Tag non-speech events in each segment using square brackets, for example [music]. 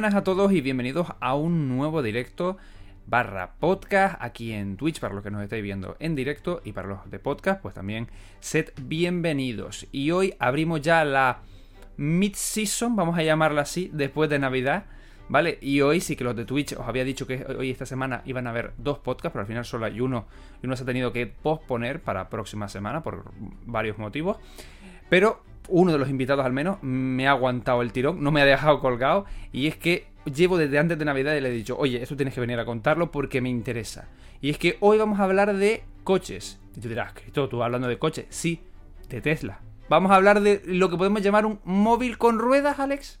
Buenas a todos y bienvenidos a un nuevo directo barra podcast aquí en Twitch para los que nos estáis viendo en directo y para los de podcast pues también sed bienvenidos y hoy abrimos ya la mid-season vamos a llamarla así después de Navidad ¿vale? Y hoy sí que los de Twitch os había dicho que hoy esta semana iban a haber dos podcasts pero al final solo hay uno y uno se ha tenido que posponer para próxima semana por varios motivos pero uno de los invitados al menos me ha aguantado el tirón, no me ha dejado colgado. Y es que llevo desde antes de Navidad y le he dicho, oye, esto tienes que venir a contarlo porque me interesa. Y es que hoy vamos a hablar de coches. Y tú dirás, Cristo, tú hablando de coches. Sí, de Tesla. Vamos a hablar de lo que podemos llamar un móvil con ruedas, Alex.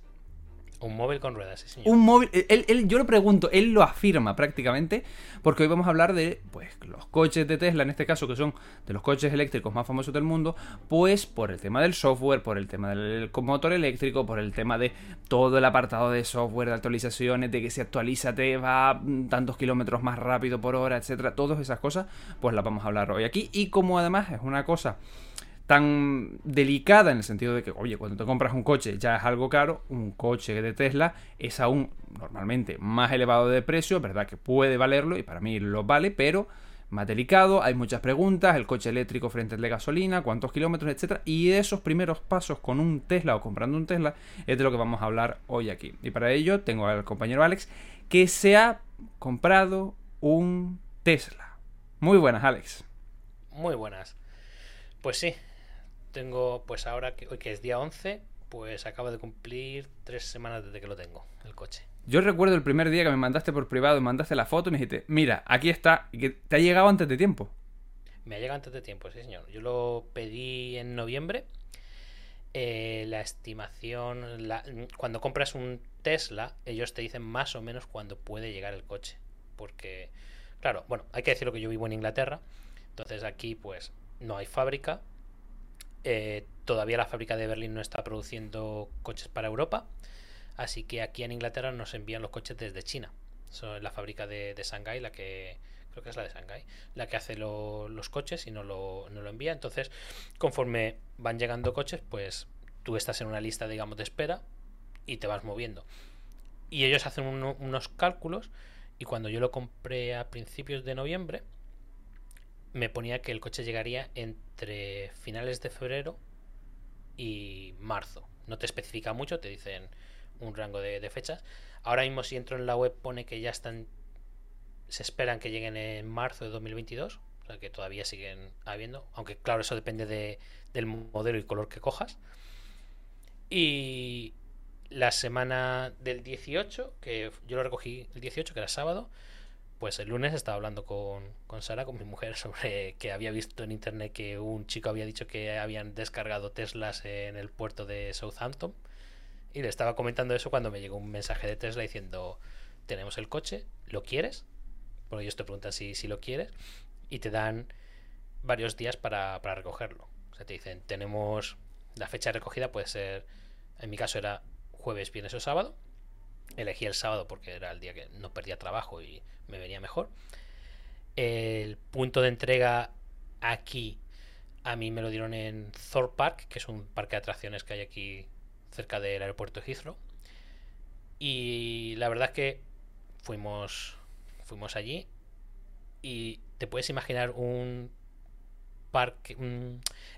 Un móvil con ruedas, sí, señor. Un móvil. Él, él- yo lo pregunto, él lo afirma prácticamente, porque hoy vamos a hablar de pues, los coches de Tesla, en este caso, que son de los coches eléctricos más famosos del mundo, pues por el tema del software, por el tema del motor eléctrico, por el tema de todo el apartado de software, de actualizaciones, de que se actualiza, te va tantos kilómetros más rápido por hora, etcétera, todas esas cosas, pues las vamos a hablar hoy aquí. Y como además es una cosa tan delicada en el sentido de que, oye, cuando te compras un coche ya es algo caro, un coche de Tesla es aún normalmente más elevado de precio, verdad que puede valerlo y para mí lo vale, pero más delicado, hay muchas preguntas, el coche eléctrico frente al de gasolina, cuántos kilómetros, etcétera, y esos primeros pasos con un Tesla o comprando un Tesla es de lo que vamos a hablar hoy aquí. Y para ello tengo al compañero Alex que se ha comprado un Tesla. Muy buenas, Alex. Muy buenas. Pues sí, tengo, pues ahora que hoy que es día 11, pues acabo de cumplir tres semanas desde que lo tengo, el coche. Yo recuerdo el primer día que me mandaste por privado, me mandaste la foto y me dijiste, mira, aquí está, y que te ha llegado antes de tiempo. Me ha llegado antes de tiempo, sí señor. Yo lo pedí en noviembre. Eh, la estimación, la- cuando compras un Tesla, ellos te dicen más o menos cuándo puede llegar el coche. Porque, claro, bueno, hay que decirlo que yo vivo en Inglaterra. Entonces aquí pues no hay fábrica. Eh, todavía la fábrica de Berlín no está produciendo coches para Europa. Así que aquí en Inglaterra nos envían los coches desde China. Son la fábrica de, de Shanghái la que creo que es la de Shanghái, la que hace lo- los coches y no lo, no lo envía. Entonces, conforme van llegando coches, pues tú estás en una lista, digamos, de espera y te vas moviendo. Y ellos hacen uno- unos cálculos y cuando yo lo compré a principios de noviembre, me ponía que el coche llegaría entre finales de febrero y marzo. No te especifica mucho, te dicen un rango de, fechas. Ahora mismo si entro en la web pone que ya están se esperan que lleguen en marzo de 2022, o sea que todavía siguen habiendo, aunque claro, eso depende de, del modelo y color que cojas. Y la semana del 18, que yo lo recogí el 18, que era sábado, Pues el lunes estaba hablando con, con Sara, con mi mujer, [laughs] sobre que había visto en internet que un chico había dicho que habían descargado Teslas en el puerto de Southampton. Y le estaba comentando eso cuando me llegó un mensaje de Tesla diciendo, tenemos el coche, ¿lo quieres? Porque ellos te preguntan si, si lo quieres y te dan varios días para, para recogerlo. O sea, te dicen, tenemos la fecha de recogida, puede ser, en mi caso era jueves, viernes o sábado. Elegí el sábado porque era el día que no perdía trabajo y me venía mejor. El punto de entrega aquí a mí me lo dieron en Thor Park, que es un parque de atracciones que hay aquí cerca del aeropuerto de Heathrow. Y la verdad es que fuimos, fuimos allí y te puedes imaginar un parque,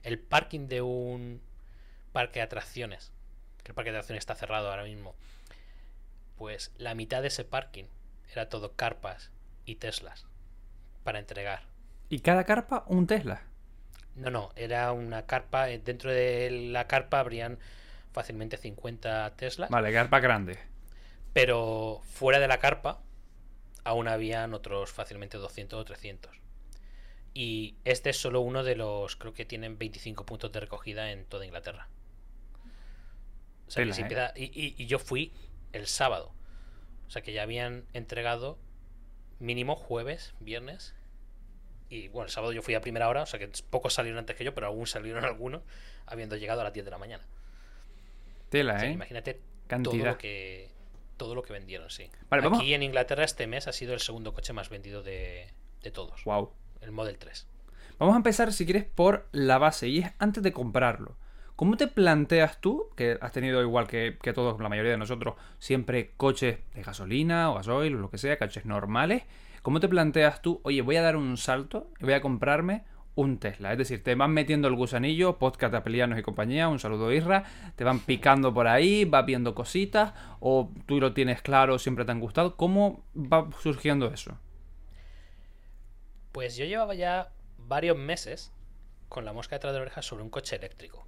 el parking de un parque de atracciones. El parque de atracciones está cerrado ahora mismo. Pues la mitad de ese parking era todo carpas y Teslas para entregar. Y cada carpa un Tesla. No, no, era una carpa. eh, Dentro de la carpa habrían fácilmente 50 Teslas. Vale, carpa grande. Pero fuera de la carpa aún habían otros fácilmente 200 o 300. Y este es solo uno de los, creo que tienen 25 puntos de recogida en toda Inglaterra. O sea, que Tela, si ¿eh? empieza- y, y- y yo fui el sábado. O sea que ya habían entregado mínimo jueves, viernes. Y bueno, el sábado yo fui a primera hora, o sea que pocos salieron antes que yo, pero aún salieron [laughs] algunos, habiendo llegado a las 10 de la mañana. Tela, O sea, ¿eh? imagínate todo lo que todo lo que vendieron, sí. Vale, Aquí vamos- en Inglaterra este mes ha sido el segundo coche más vendido de, de todos. Wow. El Model 3. Vamos a empezar, si quieres, por la base, y es antes de comprarlo. ¿Cómo te planteas tú, que has tenido igual que, todos, la mayoría de nosotros, siempre coches de gasolina o gasoil o lo que sea, coches normales? ¿Cómo te planteas tú, oye, voy a dar un salto y voy a comprarme un Tesla? Es decir, te van metiendo el gusanillo, podcast de Apelianos y compañía, un saludo Isra, te van picando por ahí, vas viendo cositas, o tú lo tienes claro, siempre te han gustado. ¿Cómo va surgiendo eso? Pues yo llevaba ya varios meses con la mosca detrás de la oreja sobre un coche eléctrico.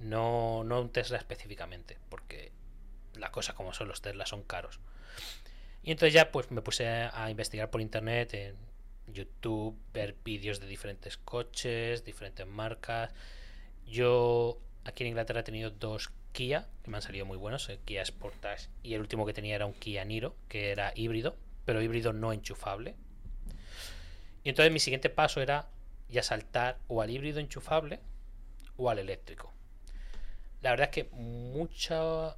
No, no un Tesla específicamente, porque las cosas como son, los Teslas son caros. Y entonces ya pues me puse a investigar por internet, en YouTube, ver vídeos de diferentes coches, diferentes marcas. Yo aquí en Inglaterra he tenido dos Kia, que me han salido muy buenos, el Kia Sportage y el último que tenía era un Kia Niro, que era híbrido, pero híbrido no enchufable. Y entonces mi siguiente paso era ya saltar o al híbrido enchufable o al eléctrico. La verdad es que mucha...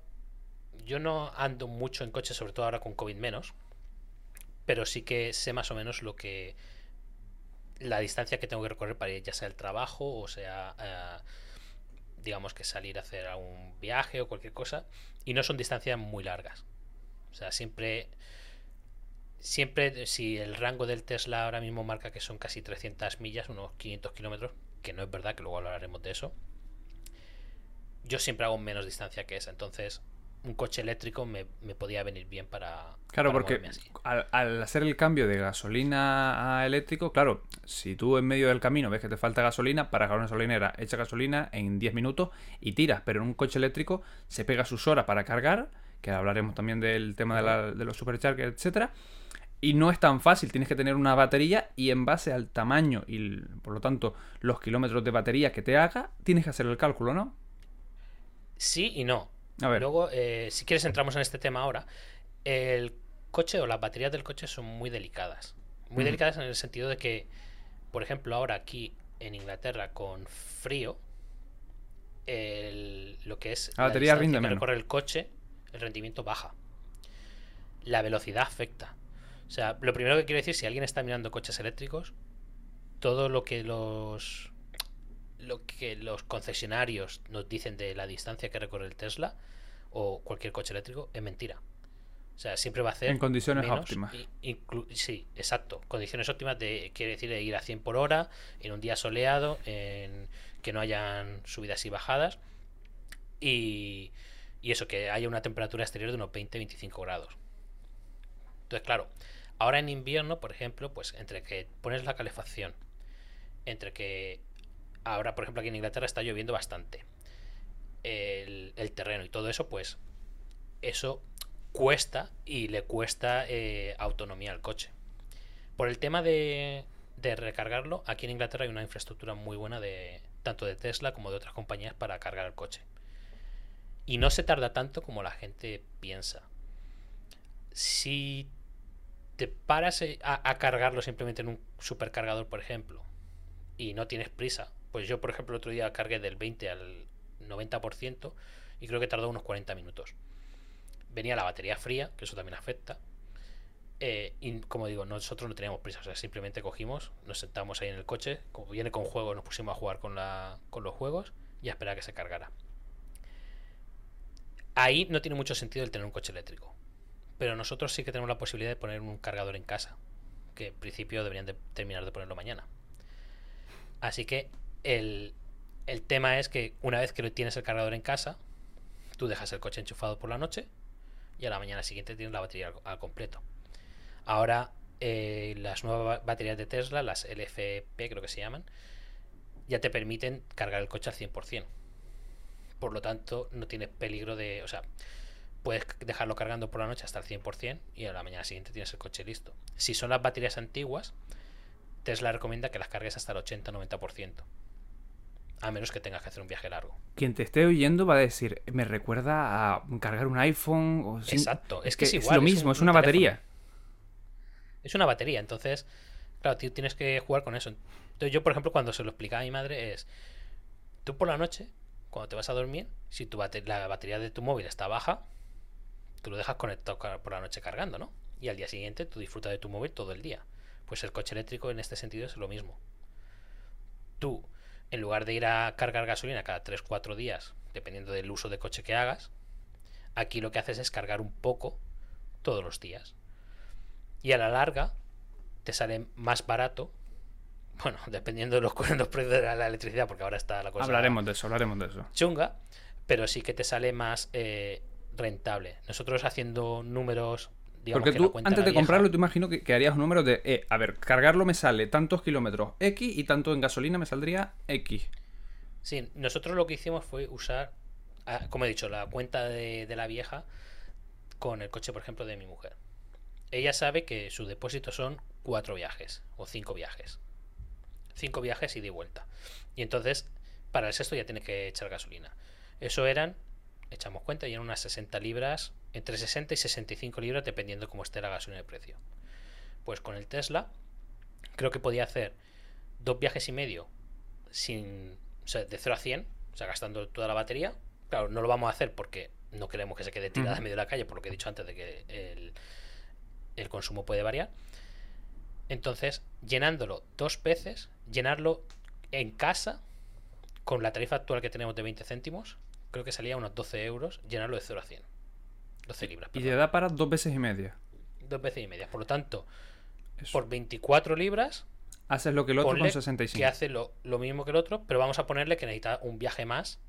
Yo no ando mucho en coche, sobre todo ahora con COVID menos, pero sí que sé más o menos lo que... La distancia que tengo que recorrer para ir ya sea al trabajo o sea... eh, digamos que salir a hacer algún viaje o cualquier cosa. Y no son distancias muy largas. O sea, siempre siempre, si el rango del Tesla ahora mismo marca que son casi 300 millas, unos 500 kilómetros, que no es verdad, que luego hablaremos de eso, yo siempre hago menos distancia que esa. Entonces, un coche eléctrico me, me podía venir bien para. Claro, para porque así. al, al hacer el cambio de gasolina a eléctrico, claro, si tú en medio del camino ves que te falta gasolina, para una gasolinera echa gasolina en 10 minutos y tiras, pero en un coche eléctrico se pega sus horas para cargar, que hablaremos también del tema de, la- de los superchargers, etcétera. Y no es tan fácil, tienes que tener una batería y en base al tamaño y por lo tanto los kilómetros de batería que te haga, tienes que hacer el cálculo, ¿no? Sí y no. A ver. Luego, eh, si quieres, entramos en este tema ahora. El coche o las baterías del coche son muy delicadas. Muy delicadas en el sentido de que, por ejemplo, ahora aquí en Inglaterra con frío, el- lo que es La batería rinde que menos. recorre el coche, el rendimiento baja. La velocidad afecta. O sea, lo primero que quiero decir, si alguien está mirando coches eléctricos, todo lo que los lo que los concesionarios nos dicen de la distancia que recorre el Tesla o cualquier coche eléctrico es mentira. O sea, siempre va a hacer En condiciones menos óptimas. sí, exacto. Condiciones óptimas de quiere decir de ir a 100 por hora en un día soleado, en que no hayan subidas y bajadas y, y eso que haya una temperatura exterior de unos 20-25 grados. Entonces, claro, ahora en invierno, por ejemplo, pues entre que pones la calefacción, entre que ahora, por ejemplo, aquí en Inglaterra está lloviendo bastante, el, terreno y todo eso, pues eso cuesta y le cuesta eh, autonomía al coche. Por el tema de, recargarlo, aquí en Inglaterra hay una infraestructura muy buena de tanto de Tesla como de otras compañías para cargar el coche. Y no se tarda tanto como la gente piensa. Si te paras eh, a cargarlo simplemente en un supercargador, por ejemplo, y no tienes prisa, pues yo, por ejemplo, el otro día cargué del 20 al 90% y creo que tardó unos 40 minutos. Venía la batería fría, que eso también afecta. Eh, y como digo, nosotros no teníamos prisa, o sea, simplemente cogimos, nos sentamos ahí en el coche, como viene con juegos, nos pusimos a jugar con, los juegos y a esperar a que se cargara. Ahí no tiene mucho sentido el tener un coche eléctrico. Pero nosotros sí que tenemos la posibilidad de poner un cargador en casa, que en principio deberían de terminar de ponerlo mañana. Así que el, tema es que una vez que tienes el cargador en casa, tú dejas el coche enchufado por la noche y a la mañana siguiente tienes la batería al, al completo. Ahora eh, las nuevas baterías de Tesla, las LFP creo que se llaman, ya te permiten cargar el coche al 100%. Por lo tanto, no tienes peligro de... O sea, puedes dejarlo cargando por la noche hasta el 100% y a la mañana siguiente tienes el coche listo. Si son las baterías antiguas, Tesla recomienda que las cargues hasta el 80-90%. A menos que tengas que hacer un viaje largo. Quien te esté oyendo va a decir, me recuerda a cargar un iPhone. O sin- Exacto, es que es igual, lo es mismo, un- es un una teléfono. batería. Es una batería, entonces, claro, tú tienes que jugar con eso. Entonces yo, por ejemplo, cuando se lo explicaba a mi madre es, tú por la noche, cuando te vas a dormir, si tu bate- la batería de tu móvil está baja, tú lo dejas conectado por la noche cargando, ¿no? Y al día siguiente tú disfrutas de tu móvil todo el día. Pues el coche eléctrico en este sentido es lo mismo. Tú, en lugar de ir a cargar gasolina cada 3-4 días, dependiendo del uso de coche que hagas, aquí lo que haces es cargar un poco todos los días. Y a la larga te sale más barato. [laughs] Bueno, dependiendo de los, [laughs] los precios de la, electricidad, porque ahora está la cosa Hablaremos de eso, hablaremos de eso. chunga, pero sí que te sale más eh, rentable. Nosotros haciendo números, digamos Porque tú, antes de vieja. comprarlo, tú imagino que, que harías un número de, eh, a ver, cargarlo me sale tantos kilómetros X y tanto en gasolina me saldría X. Sí, nosotros lo que hicimos fue usar, ah, como he dicho, la cuenta de, de la vieja con el coche, por ejemplo, de mi mujer. Ella sabe que su depósito son cuatro viajes o cinco viajes. Cinco viajes y de vuelta. Y entonces, para el sexto ya tiene que echar gasolina. Eso eran, echamos cuenta, y eran unas 60 libras, entre 60 y 65 libras, dependiendo cómo esté la gasolina de precio. Pues con el Tesla, creo que podía hacer dos viajes y medio sin, o sea, de 0 a 100, o sea, gastando toda la batería. Claro, no lo vamos a hacer porque no queremos que se quede tirada en medio de la calle, por lo que he dicho antes de que el, el consumo puede variar. Entonces, llenándolo dos veces, llenarlo en casa, con la tarifa actual que tenemos de 20 céntimos, creo que salía unos 12 euros, llenarlo de 0 a 100. 12 libras. Y te da para dos veces y media. Dos veces y media. Por lo tanto, Eso. por 24 libras, Haces lo que el otro con 65. que hace lo, lo mismo que el otro, pero vamos a ponerle que necesita un viaje más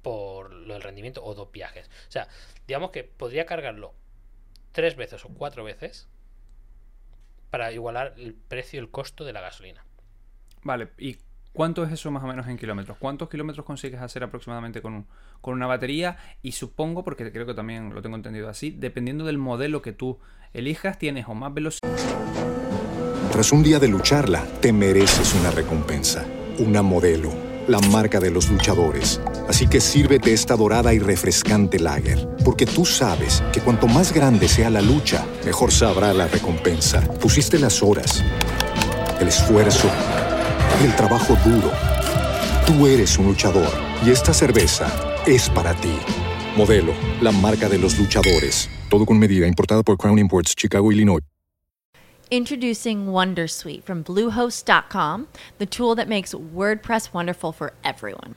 por lo del rendimiento o dos viajes. O sea, digamos que podría cargarlo tres veces o cuatro veces para igualar el precio y el costo de la gasolina. Vale, ¿y cuánto es eso más o menos en kilómetros? ¿Cuántos kilómetros consigues hacer aproximadamente con, un- con una batería? Y supongo, porque creo que también lo tengo entendido así, dependiendo del modelo que tú elijas, tienes o más velocidad. Tras un día de lucharla, te mereces una recompensa, una modelo, la marca de los luchadores. Así que sírvete esta dorada y refrescante lager, porque tú sabes que cuanto más grande sea la lucha, mejor sabrá la recompensa. Pusiste las horas, el esfuerzo, el trabajo duro. Tú eres un luchador y esta cerveza es para ti. Modelo, la marca de los luchadores. Todo con medida, importada por Crown Imports, Chicago, Illinois. Introducing Wondersuite from Bluehost.com, the tool that makes WordPress wonderful for everyone.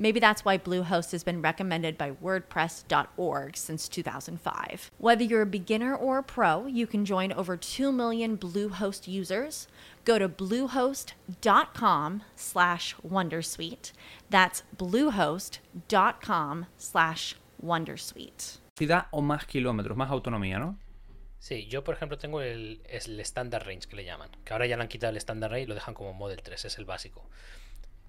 Maybe that's why Bluehost has been recommended by WordPress.org since 2005. Whether you're a beginner or a pro, you can join over 2 million Bluehost users. Go to bluehost.com slash Wondersuite. That's bluehost.com slash Wondersuite. o más kilómetros, más autonomía, ¿no? Sí, yo por ejemplo tengo el, el Standard Range que le llaman, que ahora ya le han quitado el Standard Range y lo dejan como Model 3, es el básico.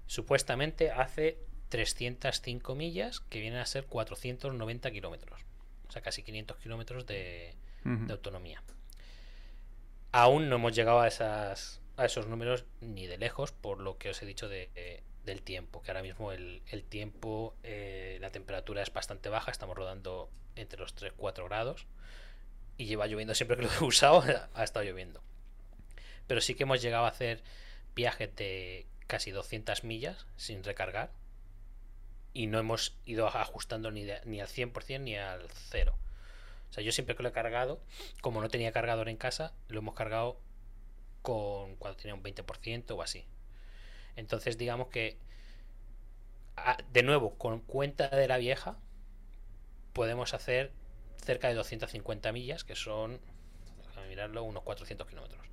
Supuestamente hace 305 millas, que vienen a ser 490 kilómetros. O sea, casi 500 kilómetros de, de, autonomía. Aún no hemos llegado a, esas, a esos números ni de lejos, por lo que os he dicho de, del tiempo, que ahora mismo el, el tiempo, eh, la temperatura es bastante baja, estamos rodando entre los 3-4 grados y lleva lloviendo siempre que lo he [laughs] usado, [laughs] ha estado lloviendo. Pero sí que hemos llegado a hacer viajes de casi 200 millas sin recargar y no hemos ido ajustando ni, ni al 100% ni al 0. O sea, yo siempre que lo he cargado, como no tenía cargador en casa, lo hemos cargado con cuando tenía un 20% o así. Entonces, digamos que, de nuevo, con cuenta de la vieja, podemos hacer cerca de 250 millas, que son, déjame mirarlo, unos 400 kilómetros.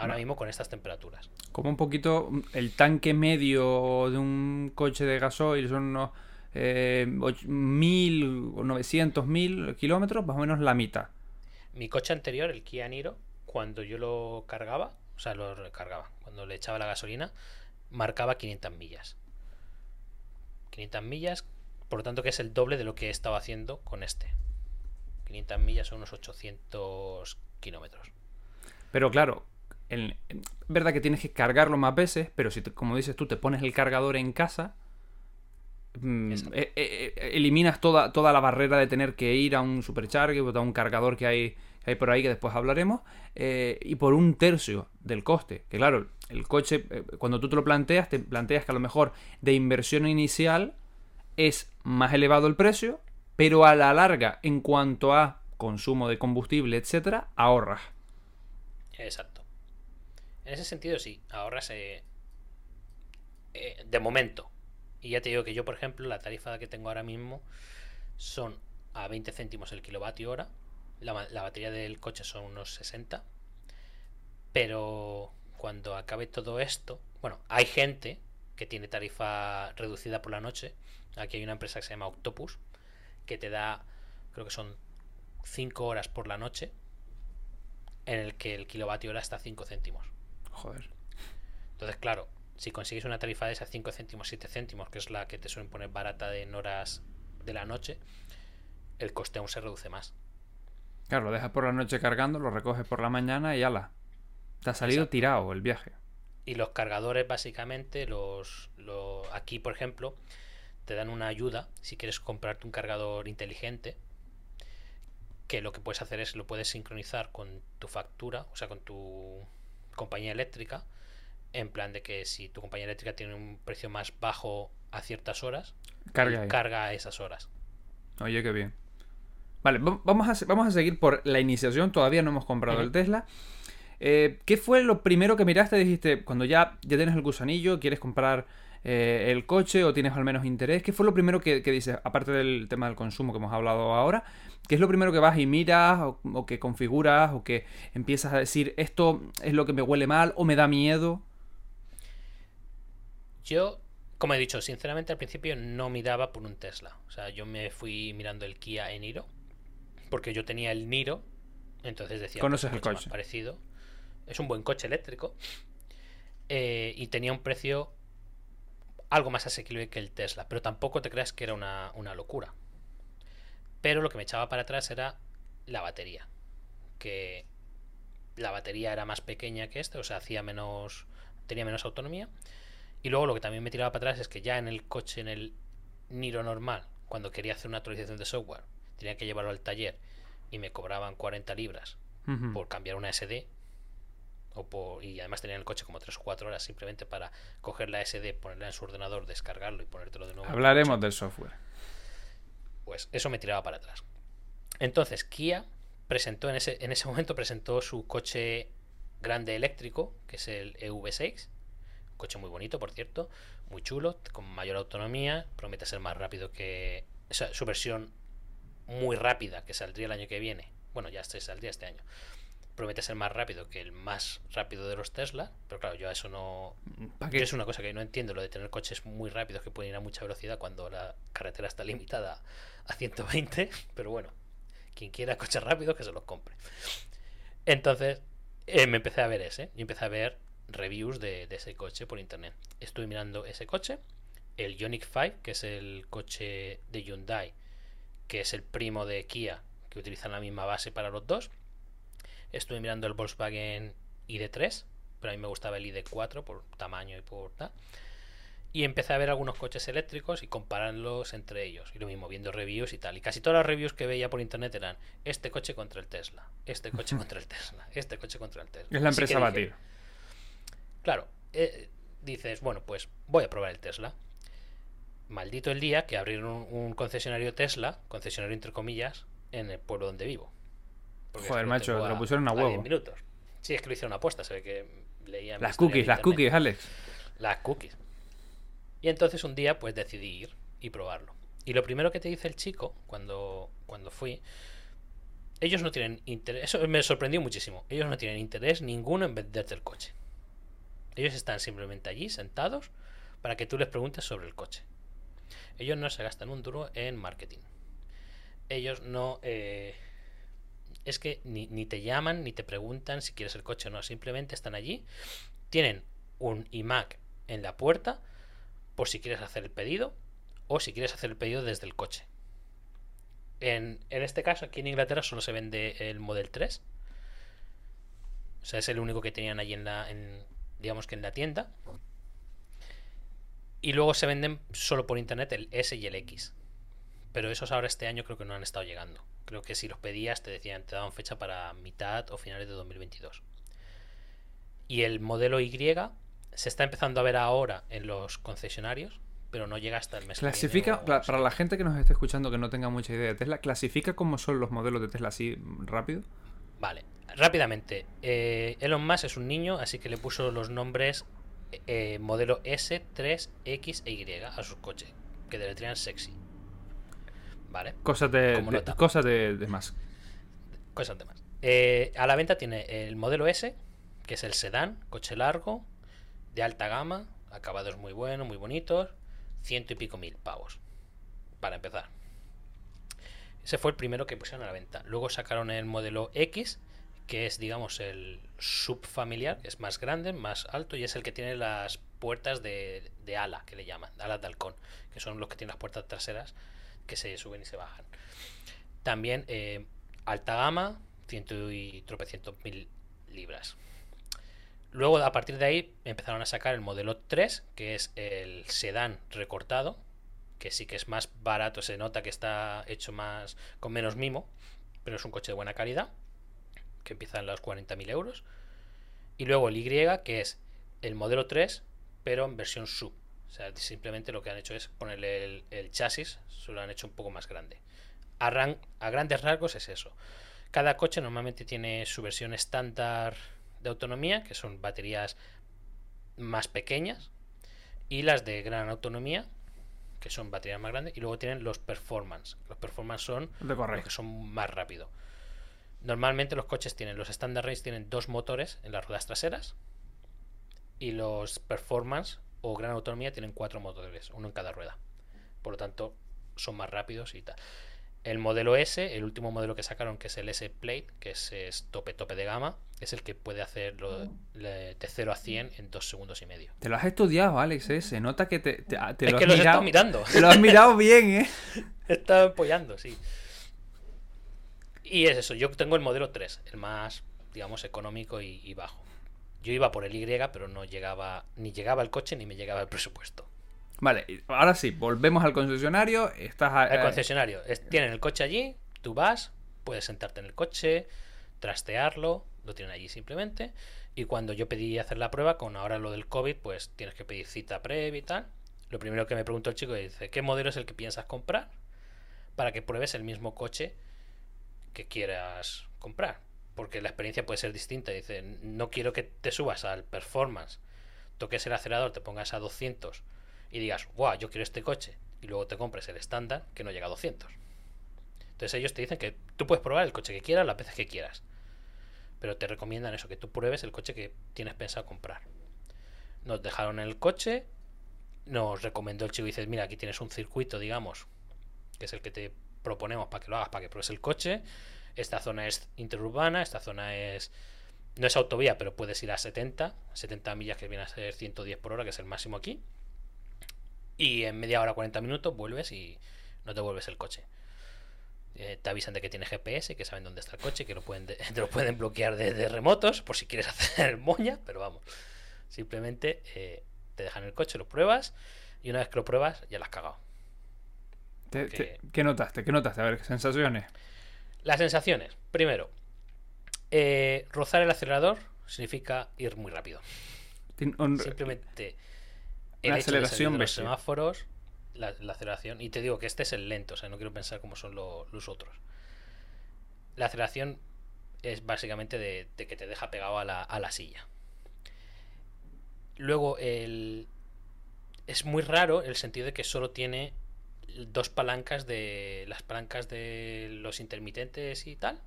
Ahora mismo con estas temperaturas. Como un poquito el tanque medio de un coche de gasoil son unos eh, 1000 o 900 mil kilómetros, más o menos la mitad. Mi coche anterior, el Kia Niro, cuando yo lo cargaba, o sea, lo recargaba, cuando le echaba la gasolina, marcaba 500 millas. 500 millas por lo tanto, que es el doble de lo que he estado haciendo con este. 500 millas son unos 800 kilómetros. Pero claro, es verdad que tienes que cargarlo más veces, pero si, como dices tú, te pones el cargador en casa, mm, eh, eh, eh, eliminas toda, toda la barrera de tener que ir a un supercharger o a un cargador que hay, hay por ahí que después hablaremos, y por un tercio del coste. Que claro, el coche, cuando tú te lo planteas, te planteas que a lo mejor de inversión inicial es más elevado el precio, pero a la larga, en cuanto a consumo de combustible, etcétera, ahorras. Exacto. En ese sentido, sí, ahorras eh, eh, de momento. Y ya te digo que yo, por ejemplo, la tarifa que tengo ahora mismo son a 20 céntimos el kilovatio hora. La, la batería del coche son unos 60. Pero cuando acabe todo esto, bueno, hay gente que tiene tarifa reducida por la noche Aquí hay una empresa que se llama Octopus, que te da, creo que son 5 horas por la noche, en el que el kilovatio hora está a 5 céntimos. Joder. Entonces, claro, si consigues una tarifa de esas 5 céntimos, 7 céntimos, que es la que te suelen poner barata de en horas de la noche, el coste aún se reduce más. Claro, lo dejas por la noche cargando, lo recoges por la mañana y ala. Te ha salido tirado el viaje. Y los cargadores, básicamente, los, los aquí, por ejemplo, te dan una ayuda si quieres comprarte un cargador inteligente que lo que puedes hacer es lo puedes sincronizar con tu factura, o sea, con tu compañía eléctrica, en plan de que si tu compañía eléctrica tiene un precio más bajo a ciertas horas, carga, carga a esas horas. Oye, qué bien. Vale, vamos a, vamos a seguir por la iniciación. Todavía no hemos comprado el Tesla. Eh, ¿Qué fue lo primero que miraste? Dijiste, cuando ya, ya tienes el gusanillo, quieres comprar eh, el coche o tienes al menos interés? ¿Qué fue lo primero que, dices, aparte del tema del consumo que hemos hablado ahora? ¿Qué es lo primero que vas y miras o, que configuras o que empiezas a decir esto es lo que me huele mal o me da miedo? Yo, como he dicho, sinceramente al principio no miraba por un Tesla. O sea, yo me fui mirando el Kia Niro porque yo tenía el Niro, entonces decía, ¿conoces el coche? parecido. Es un buen coche eléctrico eh, y tenía un precio algo más asequible que el Tesla, pero tampoco te creas que era una, locura. Pero lo que me echaba para atrás era la batería, que la batería era más pequeña que este, o sea, hacía menos, tenía menos autonomía. Y luego lo que también me tiraba para atrás es que ya en el coche, en el Niro normal, cuando quería hacer una actualización de software, tenía que llevarlo al taller y me cobraban 40 libras por cambiar una SD, y además tenía el coche como 3 o 4 horas simplemente para coger la SD, ponerla en su ordenador, descargarlo y ponértelo de nuevo. Hablaremos del software. Pues eso me tiraba para atrás. Entonces, Kia presentó en ese, en ese momento presentó su coche grande eléctrico, que es el EV6. Un coche muy bonito, por cierto, muy chulo, con mayor autonomía, promete ser más rápido que su versión muy rápida que saldría el año que viene. Bueno, ya se saldría este año. Promete ser más rápido que el más rápido de los Tesla, pero claro, yo a eso no. ¿Para qué? es una cosa que no entiendo, lo de tener coches muy rápidos que pueden ir a mucha velocidad cuando la carretera está limitada a 120, [laughs] pero bueno, quien quiera coches rápidos que se los compre. Entonces, eh, me empecé a ver ese, y empecé a ver reviews de, de ese coche por internet. Estuve mirando ese coche, el Ioniq 5, que es el coche de Hyundai, que es el primo de Kia, que utilizan la misma base para los dos. Estuve mirando el Volkswagen ID3, pero a mí me gustaba el ID4 por tamaño y por tal. Y empecé a ver algunos coches eléctricos y compararlos entre ellos. Y lo mismo, viendo reviews y tal. Y casi todas las reviews que veía por internet eran este coche contra el Tesla, este coche [laughs] contra el Tesla, este coche contra el Tesla. Es la empresa a batir. Claro, eh, dices, bueno, pues voy a probar el Tesla. Maldito el día que abrieron un, un concesionario Tesla, concesionario entre comillas, en el pueblo donde vivo. Joder, macho, te lo pusieron a 10 huevo. minutos. Sí, es que lo hicieron a posta, se ve que leía en mi Las cookies, las cookies, Alex. Las cookies. Y entonces un día pues decidí ir y probarlo. Y lo primero que te dice el chico cuando, cuando fui, ellos no tienen interés, eso me sorprendió muchísimo, ellos no tienen interés ninguno en venderte el coche. Ellos están simplemente allí sentados para que tú les preguntes sobre el coche. Ellos no se gastan un duro en marketing. Ellos no... eh, es que ni, ni te llaman ni te preguntan si quieres el coche o no. Simplemente están allí. Tienen un iMac en la puerta por si quieres hacer el pedido o si quieres hacer el pedido desde el coche. En, en este caso, aquí en Inglaterra solo se vende el Model 3. O sea, es el único que tenían allí en la, digamos que en la tienda. Y luego se venden solo por internet el S y el X. Pero esos ahora este año creo que no han estado llegando. Creo que si los pedías te decían, te daban fecha para mitad o finales de 2022. Y el modelo Y se está empezando a ver ahora en los concesionarios, pero no llega hasta el mes que viene Clasifica, o- cla- para la gente que nos esté escuchando que no tenga mucha idea de Tesla, ¿clasifica cómo son los modelos de Tesla así mm, rápido? Vale, rápidamente. eh, Elon Musk es un niño, así que le puso los nombres eh, modelo S, 3, X e Y a sus coches, que deletrean sexy. Vale, Cosas de, cosas de, de más. cosas de más. Eh, a la venta tiene el modelo S, que es el sedán, coche largo, de alta gama, acabados muy buenos, muy bonitos, ciento y pico mil pavos. Para empezar. Ese fue el primero que pusieron a la venta. Luego sacaron el modelo X, que es, digamos, el subfamiliar, que es más grande, más alto, y es el que tiene las puertas de, de ala, que le llaman, alas de halcón, que son los que tienen las puertas traseras que se suben y se bajan. También eh, alta gama, ciento y tropecientos mil libras. Luego, a partir de ahí, empezaron a sacar el modelo 3, que es el sedán recortado, que sí que es más barato, se nota que está hecho más con menos mimo, pero es un coche de buena calidad, que empieza en los 40.000 euros. Y luego el Y, que es el modelo 3, pero en versión sub. O sea, simplemente lo que han hecho es ponerle el, el chasis, se lo han hecho un poco más grande. A, ran- a grandes rasgos es eso. Cada coche normalmente tiene su versión estándar de autonomía, que son baterías más pequeñas, y las de gran autonomía, que son baterías más grandes, y luego tienen los performance. Los performance son De los que son más rápido. Normalmente los coches tienen, los Standard Race tienen dos motores en las ruedas traseras y los Performance o Gran Autonomía tienen cuatro motores, uno en cada rueda. Por lo tanto, son más rápidos y tal. El modelo S, el último modelo que sacaron, que es el S Plate, que es, es tope tope de gama, es el que puede hacerlo le- de 0 a 100 en dos segundos y medio. Te lo has estudiado, Alex, ¿eh? Se nota que te, te- te es lo que has los mirado. mirando. Te lo has mirado bien, ¿eh? [laughs] Estaba apoyando, sí. Y es eso, yo tengo el modelo 3, el más, digamos, económico y, y bajo. Yo iba por el Y, pero no llegaba, ni llegaba el coche ni me llegaba el presupuesto. Vale, ahora sí, volvemos al concesionario. Estás a- El eh, concesionario, es- tienen el coche allí, tú vas, puedes sentarte en el coche, trastearlo, lo tienen allí simplemente. Y cuando yo pedí hacer la prueba, con ahora lo del COVID, pues tienes que pedir cita previa y tal. Lo primero que me preguntó el chico dice, ¿qué modelo es el que piensas comprar? Para que pruebes el mismo coche que quieras comprar. Porque la experiencia puede ser distinta. Dice, no quiero que te subas al performance, toques el acelerador, te pongas a 200 y digas, wow, yo quiero este coche, y luego te compres el estándar que no llega a 200. Entonces ellos te dicen que tú puedes probar el coche que quieras las veces que quieras. Pero te recomiendan eso, que tú pruebes el coche que tienes pensado comprar. Nos dejaron el coche, nos recomendó el chico y dices, mira, aquí tienes un circuito, digamos, que es el que te proponemos para que lo hagas, para que pruebes el coche. Esta zona es interurbana, esta zona es... No es autovía, pero puedes ir a 70, 70 millas que viene a ser 110 por hora, que es el máximo aquí. Y en media hora, 40 minutos vuelves y no te vuelves el coche. Eh, te avisan de que tiene GPS, que saben dónde está el coche, que lo pueden [laughs] te lo pueden bloquear desde remotos por si quieres [laughs] hacer moña, pero vamos. Simplemente eh, te dejan el coche, lo pruebas y una vez que lo pruebas ya lo has cagado. Te, te, ¿Qué notaste? ¿Qué notaste? A ver, ¿qué sensaciones? Las sensaciones. Primero, eh, rozar el acelerador significa ir muy rápido. Un, Simplemente una aceleración de los semáforos, la, la, aceleración. Y te digo que este es el lento, o sea, no quiero pensar cómo son lo, los otros. La aceleración es básicamente de, de que te deja pegado a la, a la silla. Luego, el, es muy raro el sentido de que solo tiene dos palancas de las palancas de los intermitentes y tal.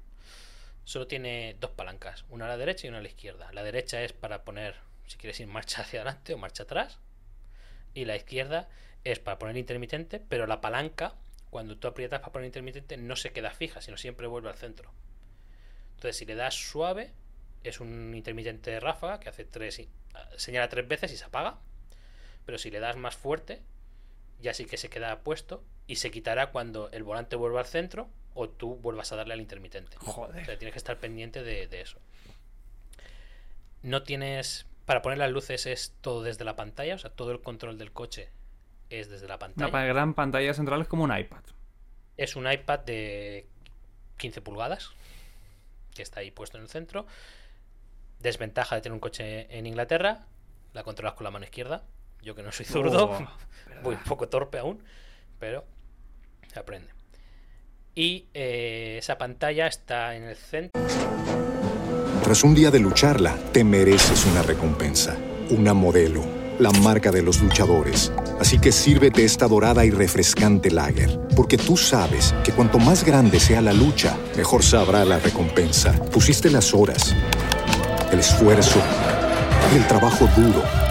Solo tiene dos palancas, una a la derecha y una a la izquierda. La derecha es para poner, si quieres ir marcha [laughs] hacia adelante o marcha atrás. Y la izquierda es para poner intermitente, pero la palanca, cuando tú aprietas para poner intermitente, no se queda fija, sino siempre vuelve al centro. Entonces, si le das suave, es un intermitente de ráfaga que hace tres, señala tres veces y se apaga. Pero si le das más fuerte, ya sí que se queda puesto y se quitará cuando el volante vuelva al centro o tú vuelvas a darle al intermitente. Joder. O sea, tienes que estar pendiente de, de, eso. No tienes. Para poner las luces es todo desde la pantalla, o sea, todo el control del coche es desde la pantalla. Una gran pantalla central es como un iPad. Es un iPad de 15 pulgadas que está ahí puesto en el centro. Desventaja de tener un coche en Inglaterra, la controlas con la mano izquierda. Yo que no soy zurdo, oh, [laughs] voy un poco torpe aún, pero se aprende. Y eh, esa pantalla está en el centro. Tras un día de lucharla, te mereces una recompensa, una modelo, la marca de los luchadores. Así que sírvete esta dorada y refrescante lager, porque tú sabes que cuanto más grande sea la lucha, mejor sabrá la recompensa. Pusiste las horas, el esfuerzo, el trabajo duro.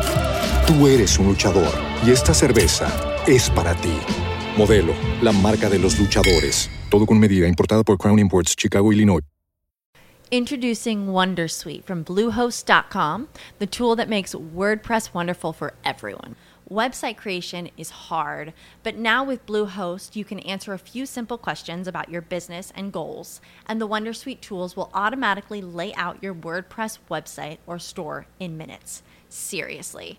Tú eres un luchador y esta cerveza es para ti. Modelo, la marca de los luchadores. Todo con medida, importada por Crown Imports, Chicago, Illinois. Introducing Wondersuite from Bluehost.com, the tool that makes WordPress wonderful for everyone. Website creation is hard, but now with Bluehost, you can answer a few simple questions about your business and goals, and the Wondersuite tools will automatically lay out your WordPress website or store in minutes. Seriously.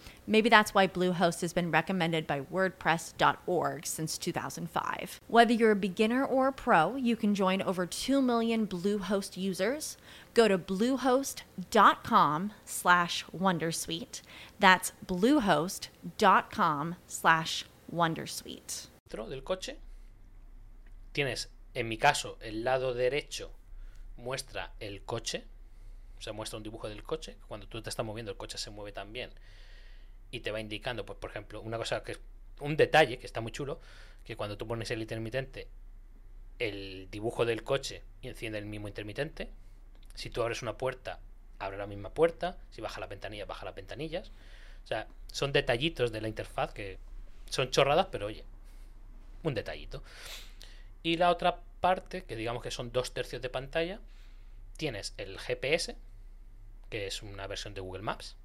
Maybe that's why Bluehost has been recommended by WordPress.org since 2005. Whether you're a beginner or a pro, you can join over 2 million Bluehost users. Go to bluehost.com slash wondersuite. That's bluehost.com slash wondersuite. Del coche tienes, en mi caso, el lado derecho muestra el coche, o sea, muestra un dibujo del coche. Cuando tú te estás moviendo, el coche se mueve también y te va indicando, pues por ejemplo, una cosa que es un detalle que está muy chulo, que cuando tú pones el intermitente, el dibujo del coche enciende el mismo intermitente. Si tú abres una puerta, abre la misma puerta. Si baja la ventanilla, baja las ventanillas. O sea, son detallitos de la interfaz que son chorradas, pero oye, un detallito. Y la otra parte, que digamos que son dos tercios de pantalla, tienes el GPS, que es una versión de Google Maps,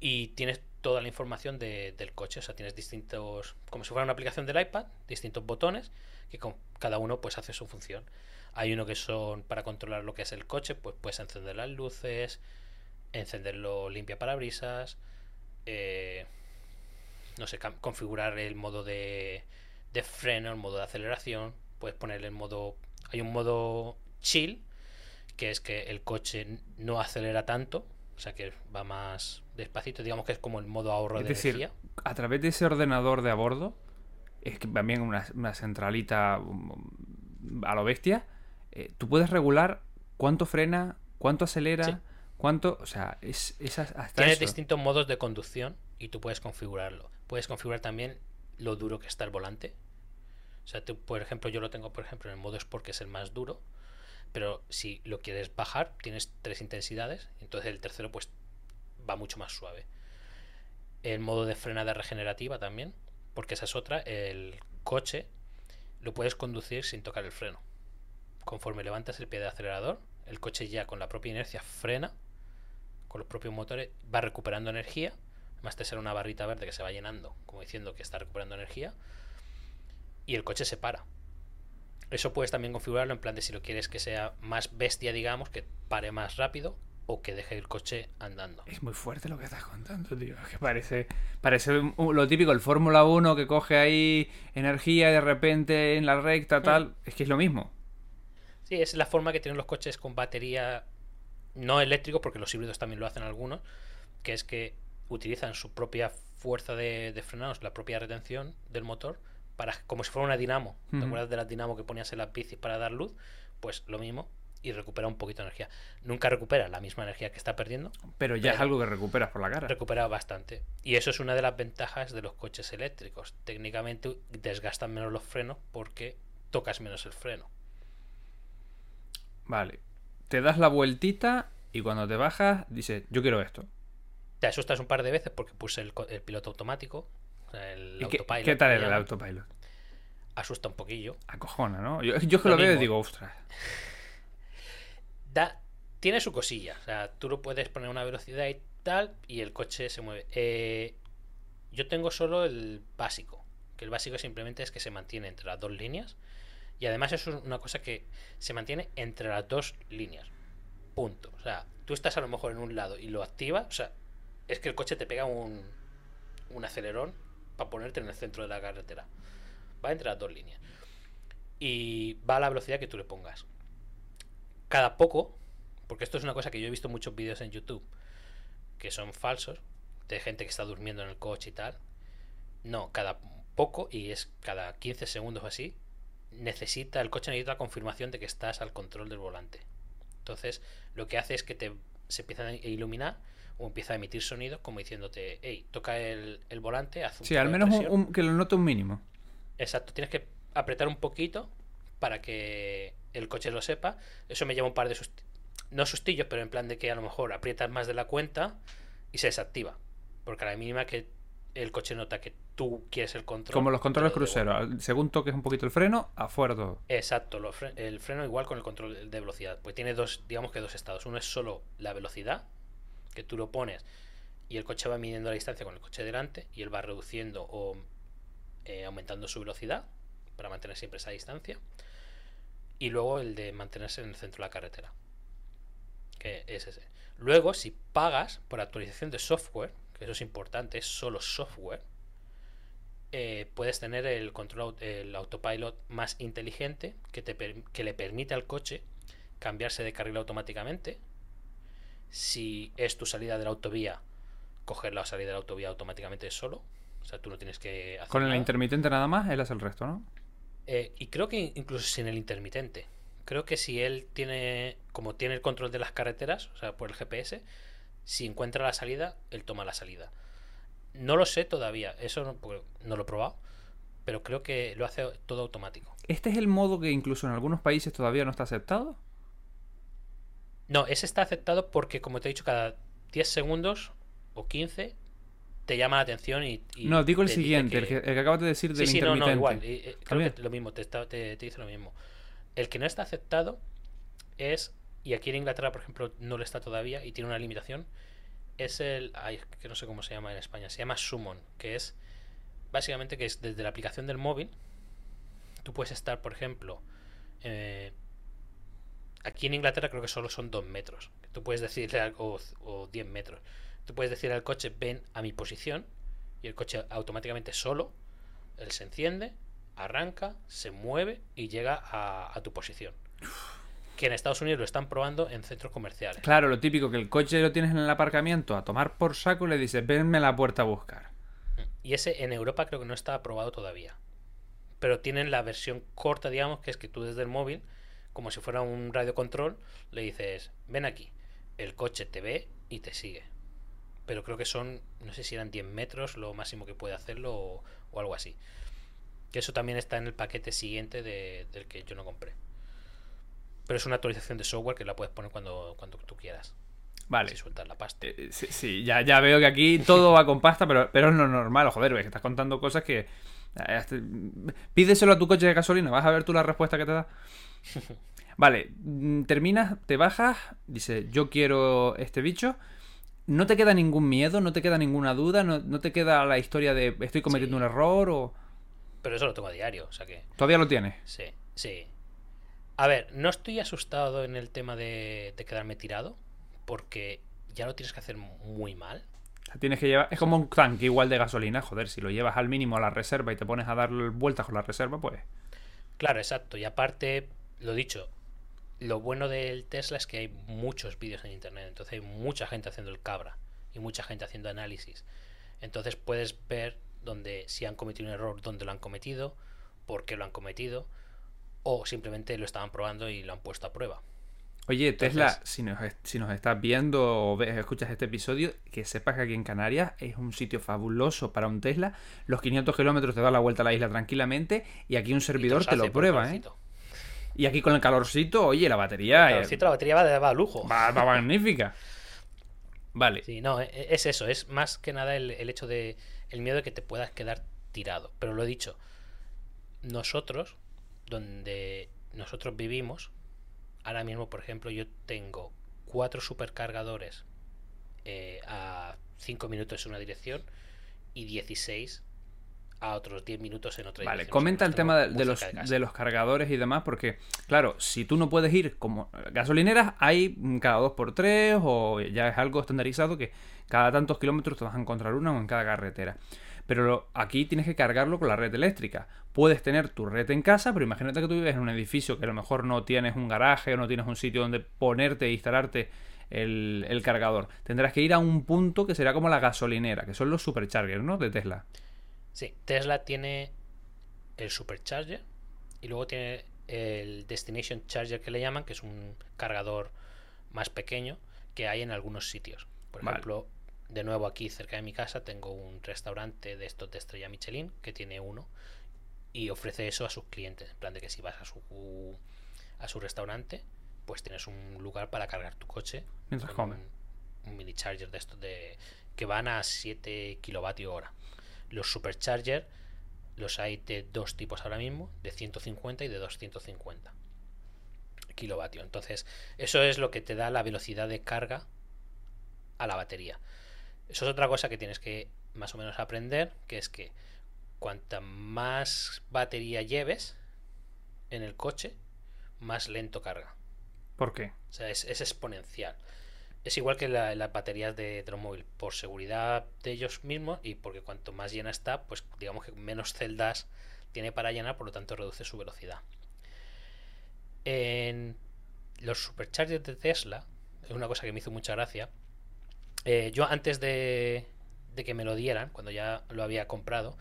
y tienes toda la información de, del coche. O sea, tienes distintos, como si fuera una aplicación del iPad, distintos botones que con cada uno pues hace su función. Hay uno que son para controlar lo que es el coche, pues puedes encender las luces, encenderlo limpia parabrisas, eh, no sé, configurar el modo de, de freno, el modo de aceleración, puedes poner el modo, hay un modo chill, que es que el coche no acelera tanto, o sea que va más despacito, digamos que es como el modo ahorro Es de decir, energía. a través de ese ordenador de a bordo, es que también una, una centralita um, a lo bestia, eh, tú puedes regular cuánto frena, cuánto acelera, Sí. cuánto. O sea, es, es hasta Tienes eso. distintos modos de conducción y tú puedes configurarlo. Puedes configurar también lo duro que está el volante. O sea, tú, por ejemplo, yo lo tengo, por ejemplo, en el modo Sport, que es el más duro. Pero si lo quieres bajar, tienes tres intensidades. Entonces el tercero, pues, va mucho más suave. El modo de frenada regenerativa también. Porque esa es otra. El coche lo puedes conducir sin tocar el freno. Conforme levantas el pie del acelerador, el coche ya con la propia inercia frena con los propios motores, va recuperando energía. Además te sale una barrita verde que se va llenando, como diciendo que está recuperando energía. Y el coche se para. Eso puedes también configurarlo en plan de si lo quieres que sea más bestia, digamos, que pare más rápido o que deje el coche andando. Es muy fuerte lo que estás contando, tío. Es que parece, parece lo típico, el Fórmula 1 que coge ahí energía y de repente en la recta, tal. Es que es lo mismo. Sí, es la forma que tienen los coches con batería no eléctrico, porque los híbridos también lo hacen algunos, que es que utilizan su propia fuerza de, de frenados, la propia retención del motor, para como si fuera una dinamo. ¿Te acuerdas de la dinamo que ponías en las bicis para dar luz? Pues lo mismo y recupera un poquito de energía. Nunca recupera la misma energía que está perdiendo, Pero ya es algo que recuperas por la cara. recupera bastante. Y eso es una de las ventajas de los coches eléctricos. Técnicamente desgastan menos los frenos porque tocas menos el freno. Vale. Te das la vueltita y cuando te bajas dices, yo quiero esto. Te asustas un par de veces porque puse el, piloto automático, el ¿Y qué, autopilot. qué tal era el autopilot? Asusta un poquillo. Acojona, ¿no? Yo, yo que Lo lo, veo y digo, ostras. [laughs] Da, tiene su cosilla. O sea, tú lo puedes poner a una velocidad y tal, y el coche se mueve. Eh, yo tengo solo el básico. Que el básico simplemente es que se mantiene entre las dos líneas. Y además eso es una cosa que se mantiene entre las dos líneas. Punto. O sea, tú estás a lo mejor en un lado y lo activas. O sea, es que el coche te pega un, un acelerón para ponerte en el centro de la carretera. Va entre las dos líneas. Y va a la velocidad que tú le pongas. Cada poco, porque esto es una cosa que yo he visto muchos vídeos en YouTube que son falsos, de gente que está durmiendo en el coche y tal. No, cada poco, y es cada 15 segundos o así, necesita, el coche necesita la confirmación de que estás al control del volante. Entonces, lo que hace es que te, se empieza a iluminar o empieza a emitir sonido como diciéndote, hey, toca el, el volante, haz un Sí, al menos un- presión". un- que lo note un mínimo. Exacto, tienes que apretar un poquito para que el coche lo sepa. Eso me lleva un par de sustillos. No sustillos, pero en plan de que a lo mejor aprietas más de la cuenta y se desactiva. Porque a la mínima que el coche nota que tú quieres el control. Como los controles cruceros. Según toques un poquito el freno, afuera todo. Exacto, lo fre- el freno igual con el control de velocidad. Pues tiene dos, digamos que dos estados. Uno es solo la velocidad, que tú lo pones y el coche va midiendo la distancia con el coche delante y él va reduciendo o eh, aumentando su velocidad para mantener siempre esa distancia. Y luego el de mantenerse en el centro de la carretera. Que es ese. Luego, si pagas por actualización de software, que eso es importante, es solo software, eh, puedes tener el control el autopilot más inteligente que, te que le permite al coche cambiarse de carril automáticamente. Si es tu salida de la autovía, coger la salida de la autovía automáticamente solo. O sea, tú no tienes que hacer Con el nada. intermitente nada más, él hace el resto, ¿no? Eh, y creo que incluso sin el intermitente. Creo que si él tiene, como tiene el control de las carreteras, o sea, por el GPS, si encuentra la salida, él toma la salida. No lo sé todavía, eso no, no lo he probado, pero creo que lo hace todo automático. ¿Este es el modo que incluso en algunos países todavía no está aceptado? No, ese está aceptado porque, como te he dicho, cada 10 segundos o 15 te llama la atención y... y no, digo el siguiente, el, que, el que acabas de decir del Sí, sí, no, intermitente. no, igual. y, eh, creo que lo mismo, te, está- te- te dice lo mismo. El que no está aceptado es, y aquí en Inglaterra, por ejemplo, no lo está todavía y tiene una limitación, es el, ay, que no sé cómo se llama en España, se llama Summon, que es básicamente que es desde la aplicación del móvil, tú puedes estar, por ejemplo, eh, aquí en Inglaterra creo que solo son 2 metros. Tú puedes decirle algo, o 10 metros. Tú puedes decirle al coche, ven a mi posición, y el coche automáticamente solo, él se enciende, arranca, se mueve y llega a, a tu posición. Que en Estados Unidos lo están probando en centros comerciales. Claro, lo típico, que el coche lo tienes en el aparcamiento a tomar por saco y le dices, venme a la puerta a buscar. Y ese en Europa creo que no está aprobado todavía. Pero tienen la versión corta, digamos, que es que tú desde el móvil, como si fuera un radio control, le dices, ven aquí. El coche te ve y te sigue. Pero creo que son, no sé si eran 10 metros lo máximo que puede hacerlo o, o algo así. Que eso también está en el paquete siguiente de- del que yo no compré. Pero es una actualización de software que la puedes poner cuando, cuando tú quieras. Vale. Si sueltas la pasta. Eh, Sí, sí, ya, ya veo que aquí todo va con pasta, pero, pero es lo normal. Joder, ves que estás contando cosas que... Pídeselo a tu coche de gasolina, vas a ver tú la respuesta que te da. [laughs] Vale, mm, terminas, te bajas, dice, yo quiero este bicho. No te queda ningún miedo, no te queda ninguna duda, no, no te queda la historia de estoy cometiendo Sí. un error o... Pero eso lo tengo a diario, o sea que... Todavía lo tienes. Sí, sí. A ver, no estoy asustado en el tema de, de quedarme tirado, porque ya lo tienes que hacer muy mal. Tienes que llevar... Es como un tanque igual de gasolina, joder, si lo llevas al mínimo a la reserva y te pones a dar vueltas con la reserva, pues... Claro, exacto. Y aparte, lo dicho, lo bueno del Tesla es que hay muchos vídeos en internet, entonces hay mucha gente haciendo el cabra y mucha gente haciendo análisis. Entonces puedes ver donde si han cometido un error, dónde lo han cometido, por qué lo han cometido, o simplemente lo estaban probando y lo han puesto a prueba. Oye, Tesla, Entonces- si nos, est- si nos estás viendo o ves, escuchas este episodio, que sepas que aquí en Canarias es un sitio fabuloso para un Tesla. Los 500 kilómetros te da la vuelta a la isla tranquilamente y aquí un servidor te lo prueba, ¿eh? Y aquí con el calorcito, oye, la batería El eh, calorcito, la batería va, a lujo. va, va magnífica. Vale, Sí, no, e- es eso, es más que nada el, el hecho de el miedo de que te puedas quedar tirado. Pero lo he dicho, nosotros, donde nosotros vivimos, ahora mismo, por ejemplo, yo tengo cuatro supercargadores eh, a 5 minutos en una dirección y 16 a otros 10 minutos en otra vale. dirección. Comenta O el tema de, de los, casa. de los cargadores y demás, porque, claro, si tú no puedes ir como gasolineras, hay cada dos por tres o ya es algo estandarizado que cada tantos kilómetros te vas a encontrar una o en cada carretera. Pero aquí tienes que cargarlo con la red eléctrica. Puedes tener tu red en casa, pero imagínate que tú vives en un edificio que a lo mejor no tienes un garaje o no tienes un sitio donde ponerte e instalarte el, el cargador. Tendrás que ir a un punto que será como la gasolinera, que son los superchargers, ¿no? De Tesla. Sí, Tesla tiene el Supercharger y luego tiene el Destination Charger que le llaman, que es un cargador más pequeño que hay en algunos sitios. Por Vale. ejemplo, de nuevo aquí cerca de mi casa tengo un restaurante de estos de estrella Michelin que tiene uno y ofrece eso a sus clientes. En plan de que si vas a su, a su restaurante, pues tienes un lugar para cargar tu coche. Mientras con comes. Un, un mini charger de estos de, que van a 7 kilovatios hora. Los supercharger los hay de dos tipos ahora mismo, de 150 y de 250 kilovatios. Entonces, eso es lo que te da la velocidad de carga a la batería. Eso es otra cosa que tienes que más o menos aprender, que es que cuanta más batería lleves en el coche, más lento carga. ¿Por qué? O sea, es, es exponencial. Es igual que la- las baterías de, de los móviles, por seguridad de ellos mismos y porque cuanto más llena está, pues digamos que menos celdas tiene para llenar, por lo tanto reduce su velocidad. En los superchargers de Tesla, es una cosa que me hizo mucha gracia. Eh, yo antes de, de que me lo dieran, cuando ya lo había comprado,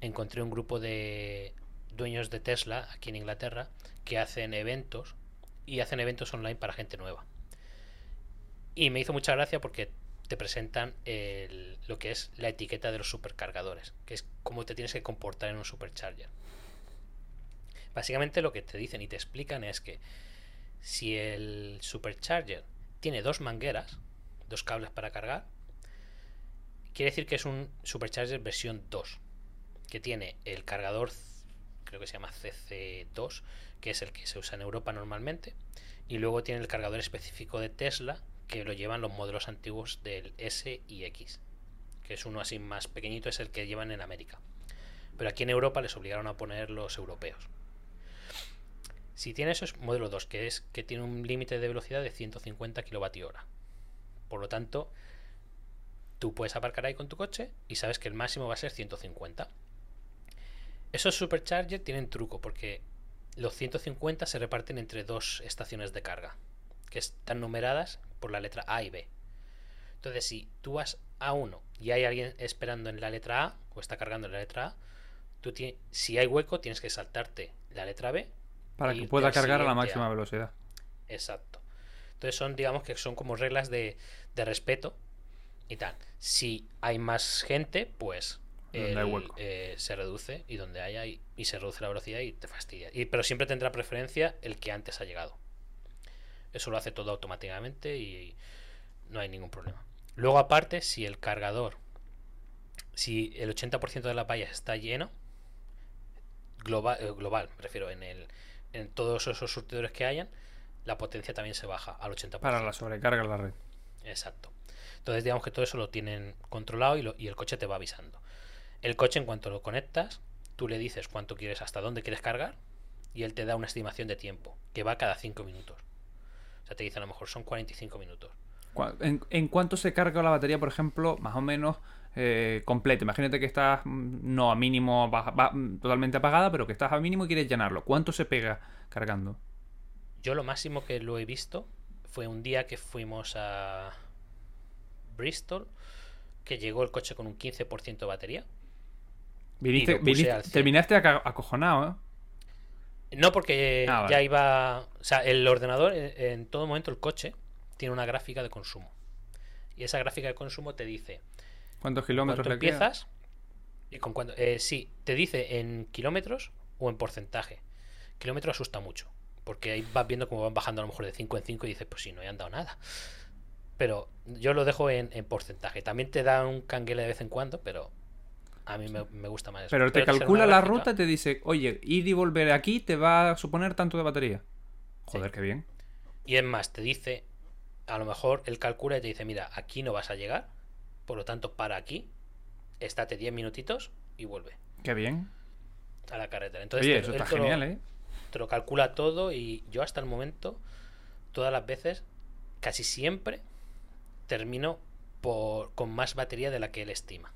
encontré un grupo de dueños de Tesla aquí en Inglaterra que hacen eventos y hacen eventos online para gente nueva. Y me hizo mucha gracia porque te presentan lo que es la etiqueta de los supercargadores, que es cómo te tienes que comportar en un supercharger. Básicamente lo que te dicen y te explican es que si el supercharger tiene dos mangueras, dos cables para cargar, quiere decir que es un supercharger versión 2, que tiene el cargador, creo que se llama CC2, que es el que se usa en Europa normalmente, y luego tiene el cargador específico de Tesla, que lo llevan los modelos antiguos del S y X, que es uno así más pequeñito, es el que llevan en América. Pero aquí en Europa les obligaron a poner los europeos. Si tiene eso es modelo 2, que es que tiene un límite de velocidad de 150 kWh. Por lo tanto, tú puedes aparcar ahí con tu coche y sabes que el máximo va a ser 150. Esos superchargers tienen truco porque los 150 se reparten entre dos estaciones de carga, que están numeradas por la letra A y B. Entonces, si tú vas a uno y hay alguien esperando en la letra A o está cargando en la letra A, tú si hay hueco tienes que saltarte la letra B para que pueda cargar a la máxima velocidad. Exacto. Entonces son, digamos que son como reglas de, de respeto y tal. Si hay más gente, pues eh, se reduce y donde haya y, se reduce la velocidad y te fastidia. Y, pero siempre tendrá preferencia el que antes ha llegado. Eso lo hace todo automáticamente y no hay ningún problema. Luego aparte, si el cargador, si el 80% de la valla está lleno, global, eh, global, prefiero, en, el, en todos esos surtidores que hayan, la potencia también se baja al 80%. Para la sobrecarga de la red. Exacto. Entonces digamos que todo eso lo tienen controlado y, y el coche te va avisando. El coche en cuanto lo conectas, tú le dices cuánto quieres, hasta dónde quieres cargar y él te da una estimación de tiempo, que va cada 5 minutos. O sea, te dice a lo mejor son 45 minutos. ¿En, cuánto se carga la batería, por ejemplo, más o menos eh, completa? Imagínate que estás mm, no a mínimo, mm, totalmente apagada, pero que estás a mínimo y quieres llenarlo. ¿Cuánto se pega cargando? Yo lo máximo que lo he visto fue un día que fuimos a Bristol, que llegó el coche con un 15% de batería. terminaste acojonado, ¿eh? No, porque ah, ya iba. O sea, el ordenador, en todo momento, el coche tiene una gráfica de consumo. Y esa gráfica de consumo te dice. ¿Cuántos kilómetros empiezas? Y con cuánto, eh, sí, te dice en kilómetros o en porcentaje. Kilómetro asusta mucho. Porque ahí vas viendo cómo van bajando a lo mejor de 5 en 5 y dices, pues sí, no he andado nada. Pero yo lo dejo en, porcentaje. También te da un canguele de vez en cuando, pero a mí me, gusta más eso. Pero te calcula la ruta y te dice, oye, ir y volver aquí te va a suponer tanto de batería. Joder, qué bien. Y es más, te dice, a lo mejor él calcula y te dice, mira, aquí no vas a llegar, por lo tanto, para aquí, estate 10 minutitos y vuelve. Qué bien. A la carretera. Entonces, Oye, eso está genial, lo, ¿eh? Te lo calcula todo y yo hasta el momento, todas las veces, casi siempre, termino por, con más batería de la que él estima.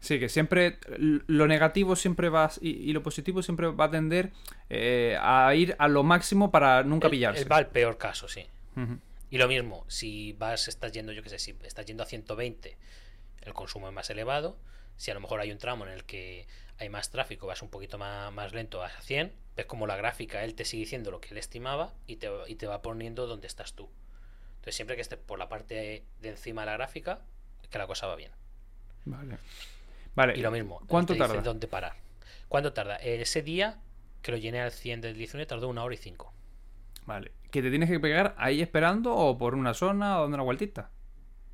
Sí, que siempre lo negativo siempre va y, lo positivo siempre va a tender eh, a ir a lo máximo para nunca pillarse. va al peor caso, sí. Y lo mismo, si vas, estás yendo, yo qué sé, si estás yendo a 120, el consumo es más elevado. Si a lo mejor hay un tramo en el que hay más tráfico, vas un poquito más, más lento a 100, ves como la gráfica, él te sigue diciendo lo que él estimaba y te, y te va poniendo donde estás tú. Entonces, siempre que estés por la parte de encima de la gráfica, que la cosa va bien. Vale. Vale. Y lo mismo. ¿Cuánto tarda? dónde parar. ¿Cuánto tarda? Ese día que lo llené al 100 del 19 tardó una hora y cinco. Vale. ¿Que te tienes que pegar ahí esperando o por una zona o dando una vueltita?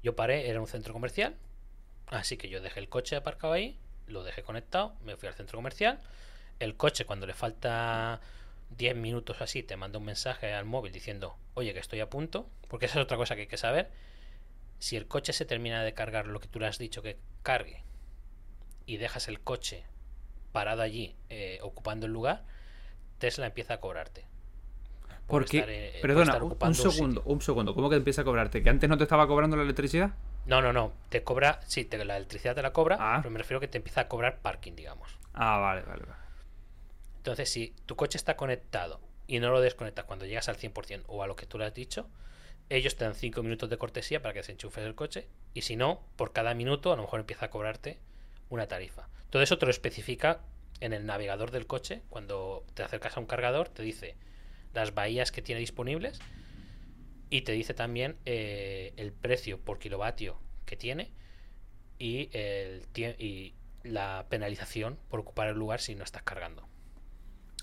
Yo paré, era un centro comercial. Así que yo dejé el coche aparcado ahí, lo dejé conectado, me fui al centro comercial. El coche, cuando le falta 10 minutos así, te manda un mensaje al móvil diciendo, oye, que estoy a punto, porque esa es otra cosa que hay que saber. Si el coche se termina de cargar lo que tú le has dicho que cargue y dejas el coche parado allí, eh, ocupando el lugar, Tesla empieza a cobrarte. porque, eh, perdona, un, segundo, un, segundo, ¿cómo que empieza a cobrarte? ¿Que antes no te estaba cobrando la electricidad? No, no, no, te cobra, sí, te, la electricidad te la cobra, ah. pero me refiero a que te empieza a cobrar parking, digamos. Ah, vale, vale, vale. Entonces, si tu coche está conectado y no lo desconectas cuando llegas al 100% o a lo que tú le has dicho, ellos te dan 5 minutos de cortesía para que se enchufes el coche y si no, por cada minuto a lo mejor empieza a cobrarte una tarifa. Todo eso te lo especifica en el navegador del coche. Cuando te acercas a un cargador, te dice las bahías que tiene disponibles y te dice también eh, el precio por kilovatio que tiene y la penalización por ocupar el lugar si no estás cargando.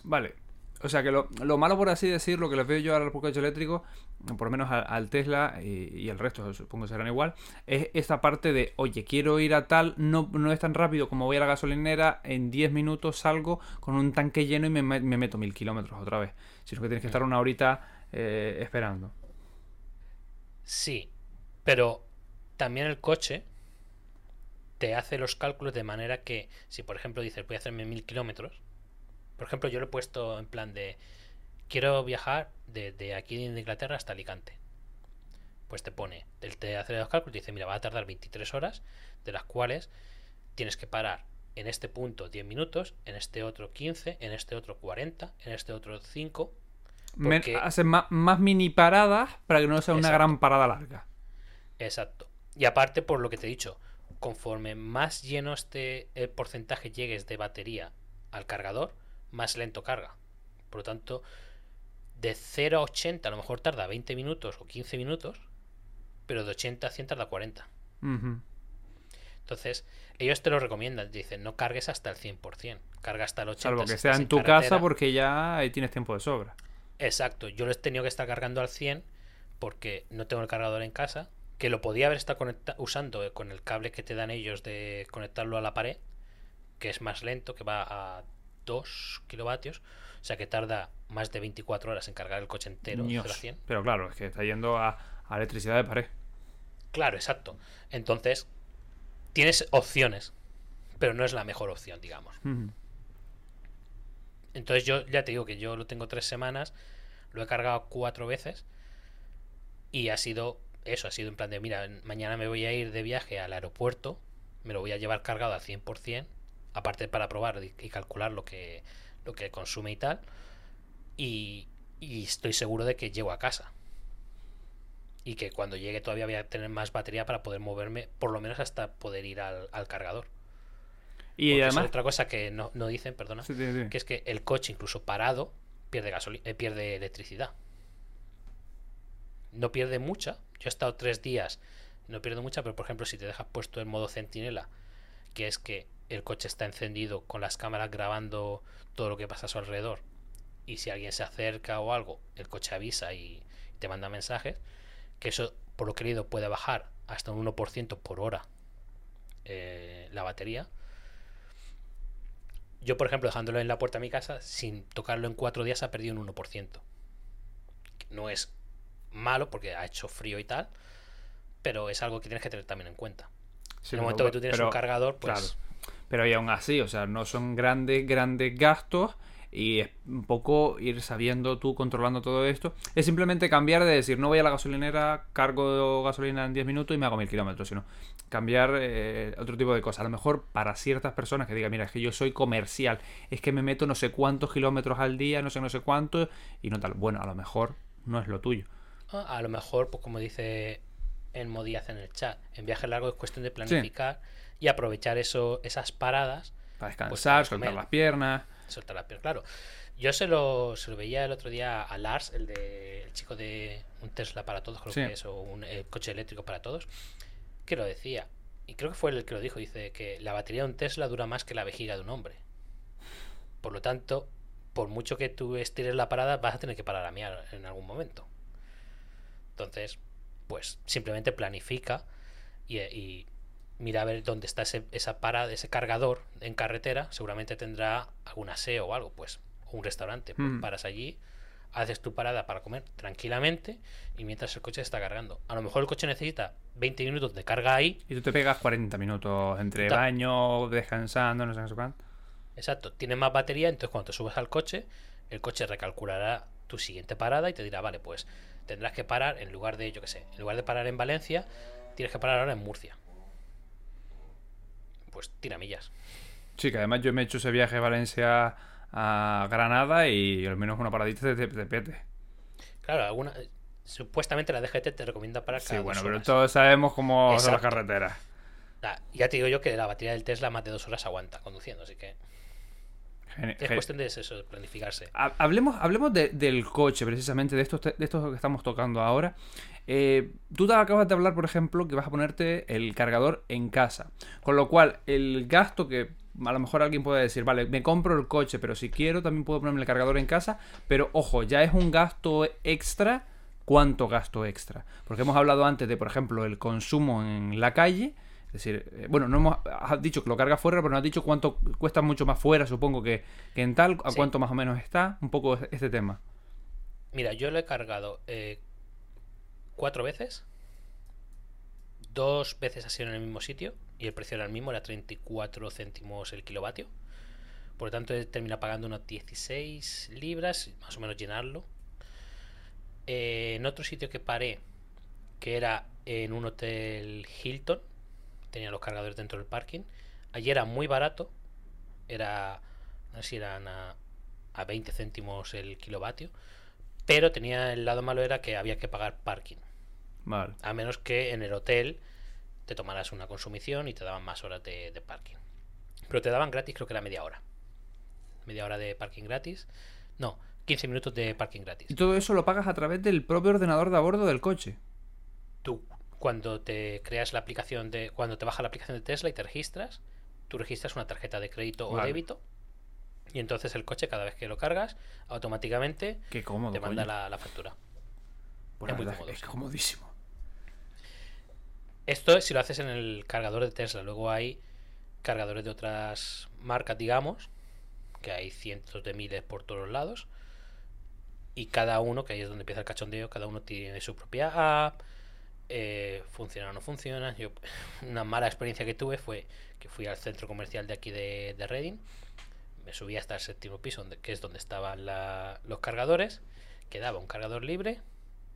Vale. O sea que lo, malo, por así decirlo, que les veo yo al coche eléctrico, por lo menos al, Tesla y, el resto, supongo que serán igual, es esta parte de, oye, quiero ir a tal, no, no es tan rápido como voy a la gasolinera, en 10 minutos salgo con un tanque lleno y me, meto mil kilómetros otra vez. Sino que tienes que estar una horita eh, esperando. Sí, pero también el coche te hace los cálculos de manera que, si por ejemplo dices voy a hacerme mil kilómetros, por ejemplo, yo lo he puesto en plan de quiero viajar desde aquí de Inglaterra hasta Alicante. Pues te pone, él te hace los cálculos y dice, mira, va a tardar 23 horas, de las cuales tienes que parar en este punto 10 minutos, en este otro 15, en este otro 40, en este otro 5. Me- Porque- Hacen más, más mini paradas para que no sea una Exacto. gran parada larga. Exacto. Y aparte, por lo que te he dicho, conforme más lleno este el porcentaje llegues de batería al cargador, más lento carga. Por lo tanto, de 0 a 80 a lo mejor tarda 20 minutos o 15 minutos, pero de 80 a 100 tarda 40. Ujú. Entonces, ellos te lo recomiendan. Dicen, no cargues hasta el 100%. Carga hasta el 80%. Salvo que sea en tu carretera. casa porque ya ahí tienes tiempo de sobra. Exacto, yo lo he tenido que estar cargando al 100 porque no tengo el cargador en casa, que lo podía haber estado usando con el cable que te dan ellos de conectarlo a la pared, que es más lento, que va a 2 kilovatios, o sea que tarda más de 24 horas en cargar el coche entero, Ños. 0 a 100. Pero claro, es que está yendo a, a electricidad de pared. Claro, exacto. Entonces, tienes opciones, pero no es la mejor opción, digamos. Entonces yo ya te digo que yo lo tengo tres semanas, lo he cargado cuatro veces y ha sido eso, ha sido en plan de, mira, mañana me voy a ir de viaje al aeropuerto, me lo voy a llevar cargado al 100%, aparte para probar y, y calcular lo que, lo que consume y tal, y, y estoy seguro de que llego a casa. Y que cuando llegue todavía voy a tener más batería para poder moverme, por lo menos hasta poder ir al, al cargador. Y Porque además... es otra cosa que no, no dicen, perdona Sí, sí, sí. que es que el coche incluso parado pierde gasolina pierde electricidad no pierde mucha yo he estado tres días no pierdo mucha pero por ejemplo si te dejas puesto en modo centinela que es que el coche está encendido con las cámaras grabando todo lo que pasa a su alrededor y si alguien se acerca o algo el coche avisa y te manda mensajes que eso por lo que he leído puede bajar hasta un 1% por hora eh, la batería yo, por ejemplo, dejándolo en la puerta de mi casa, sin tocarlo en cuatro días, ha perdido un 1%. No es malo porque ha hecho frío y tal, pero es algo que tienes que tener también en cuenta. Sí, en el pero- momento que tú tienes pero- un cargador, pues Claro. Pero y aún así, o sea, no son grandes, grandes gastos y es un poco ir sabiendo tú, controlando todo esto. Es simplemente cambiar de decir, no voy a la gasolinera, cargo gasolina en 10 minutos y me hago mil kilómetros, sino cambiar eh, otro tipo de cosas. A lo mejor para ciertas personas que digan, mira, es que yo soy comercial, es que me meto no sé cuántos kilómetros al día, no sé, no sé cuánto, y no tal. Bueno, a lo mejor no es lo tuyo. ah, a lo mejor, pues como dice en Modíaz en el chat, en viaje largo es cuestión de planificar y aprovechar eso, esas paradas Para descansar, Pues para soltar las piernas. soltar la piel, claro. Yo se lo, se lo veía el otro día a Lars, el de el chico de un Tesla para todos, creo Sí. que es, o un eh, coche eléctrico para todos, que lo decía. Y creo que fue el que lo dijo, dice que la batería de un Tesla dura más que la vejiga de un hombre. Por lo tanto, por mucho que tú estires la parada, vas a tener que parar a miar en algún momento. Entonces, pues simplemente planifica y, y mira a ver dónde está ese, esa parada, ese cargador en carretera. Seguramente tendrá algún aseo o algo, pues, o un restaurante. Pues Mm. paras allí, haces tu parada para comer tranquilamente y mientras el coche está cargando. A lo mejor el coche necesita 20 minutos de carga ahí. Y tú te pegas 40 minutos entre Ta- baño, descansando, no sé, no sé cuánto. Exacto, tienes más batería, entonces cuando te subes al coche, el coche recalculará tu siguiente parada y te dirá, vale, pues tendrás que parar en lugar de, yo qué sé, en lugar de parar en Valencia, tienes que parar ahora en Murcia. Pues tira millas. Sí, que además yo me he hecho ese viaje de Valencia a Granada y al menos una paradita de, pete. Claro, alguna, eh, supuestamente la DGT te recomienda parar Sí, cada bueno, dos pero horas. todos sabemos cómo son las carreteras. Ah, ya te digo yo que la batería del Tesla más de dos horas aguanta conduciendo, así que es cuestión de eso, planificarse. Ha- Hablemos, hablemos de- del coche, precisamente, de estos, de estos que estamos tocando ahora. Eh, tú te acabas de hablar, por ejemplo, que vas a ponerte el cargador en casa. Con lo cual, el gasto que a lo mejor alguien puede decir, vale, me compro el coche, pero si quiero también puedo ponerme el cargador en casa. Pero ojo, ya es un gasto extra. ¿Cuánto gasto extra? Porque hemos hablado antes de, por ejemplo, el consumo en la calle. Es decir, eh, bueno, no hemos has dicho que lo carga fuera, pero no has dicho cuánto cuesta mucho más fuera, supongo que, que en tal, a Sí. cuánto más o menos está, un poco este tema. Mira, yo lo he cargado eh, cuatro veces. Dos veces ha sido en el mismo sitio y el precio era el mismo, era 34 céntimos el kilovatio. Por lo tanto, he terminado pagando unos 16 libras, más o menos llenarlo. Eh, en otro sitio que paré, que era en un hotel Hilton, tenía los cargadores dentro del parking. Allí era muy barato, era, no sé si eran a, a 20 céntimos el kilovatio, pero tenía el lado malo era que había que pagar parking. Vale. A menos que en el hotel te tomaras una consumición y te daban más horas de, de parking. Pero te daban gratis, creo que era media hora. Media hora de parking gratis. No, 15 minutos de parking gratis. Y todo eso lo pagas a través del propio ordenador de a bordo del coche. Tú, cuando te creas la aplicación de. Cuando te baja la aplicación de Tesla y te registras, tú registras una tarjeta de crédito o débito. Y entonces el coche, cada vez que lo cargas, automáticamente cómodo. te manda la, la factura. La es muy cómodo, es comodísimo. Esto es si lo haces en el cargador de Tesla. Luego hay cargadores de otras marcas, digamos, que hay cientos de miles por todos lados. Y cada uno, que ahí es donde empieza el cachondeo, cada uno tiene su propia app. eh, funciona o no funciona. Yo, [laughs] una mala experiencia que tuve fue que fui al centro comercial de aquí de, de Reading. Me subí hasta el séptimo piso, donde, que es donde estaban la- los cargadores. Quedaba un cargador libre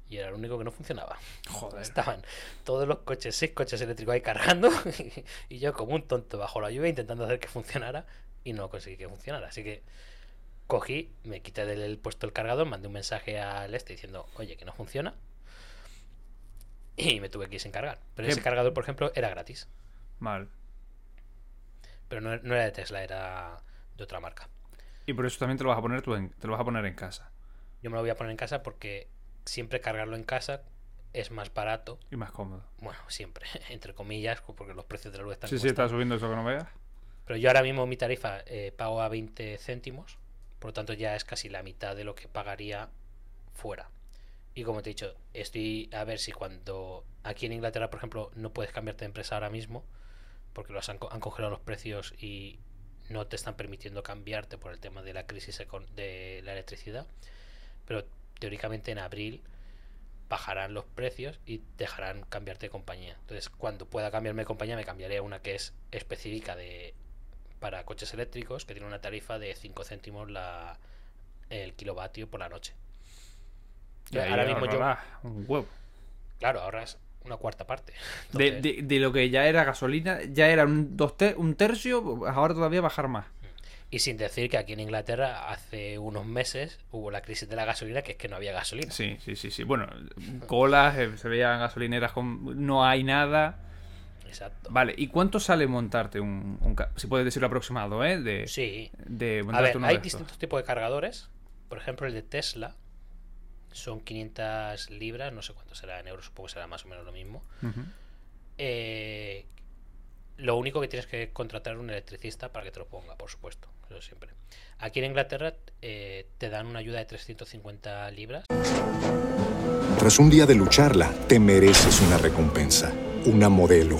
y era el único que no funcionaba. Joder. [laughs] Estaban todos los coches, seis coches eléctricos ahí cargando [laughs] y yo como un tonto bajo la lluvia intentando hacer que funcionara y no conseguí que funcionara. Así que cogí, me quité del puesto el cargador, mandé un mensaje al este diciendo, oye, que no funciona. Y me tuve que ir sin cargar. Pero Qué- ese cargador, por ejemplo, era gratis. Mal. Pero no, no era de Tesla, era de otra marca. Y por eso también te lo vas a poner tú en, te lo vas a poner en casa. Yo me lo voy a poner en casa porque siempre cargarlo en casa es más barato. Y más cómodo. Bueno, siempre, [laughs] entre comillas, porque los precios de la luz están Sí, sí, está subiendo eso que no veas. Pero yo ahora mismo mi tarifa eh, pago a 20 céntimos, por lo tanto ya es casi la mitad de lo que pagaría fuera. Y como te he dicho, estoy a ver si cuando aquí en Inglaterra, por ejemplo, no puedes cambiarte de empresa ahora mismo, porque los han, han congelado los precios y no te están permitiendo cambiarte por el tema de la crisis de la electricidad. Pero teóricamente en abril bajarán los precios y dejarán cambiarte de compañía. Entonces, cuando pueda cambiarme de compañía, me cambiaré a una que es específica de para coches eléctricos, que tiene una tarifa de 5 céntimos la, el kilovatio por la noche. Ahora mismo yo, un huevo. claro, ahorras una cuarta parte. [laughs] De, Entonces, de- de lo que ya era gasolina, ya era un, dos ter- un tercio, ahora todavía bajar más. Y sin decir que aquí en Inglaterra hace unos meses hubo la crisis de la gasolina, que es que no había gasolina. Sí, sí, sí, sí. Bueno, colas, eh, se veían gasolineras con... No hay nada. Exacto. Vale, ¿y cuánto sale montarte un... un si puedes decirlo aproximado, ¿eh? De, Sí. de A montarte ver, uno hay de distintos tipos de cargadores. Por ejemplo, el de Tesla son 500 libras, no sé cuánto será en euros, supongo que será más o menos lo mismo. Eh, lo único que tienes que contratar es un electricista para que te lo ponga, por supuesto. Eso siempre. Aquí en Inglaterra eh, te dan una ayuda de 350 libras. Tras un día de lucharla, te mereces una recompensa, una modelo,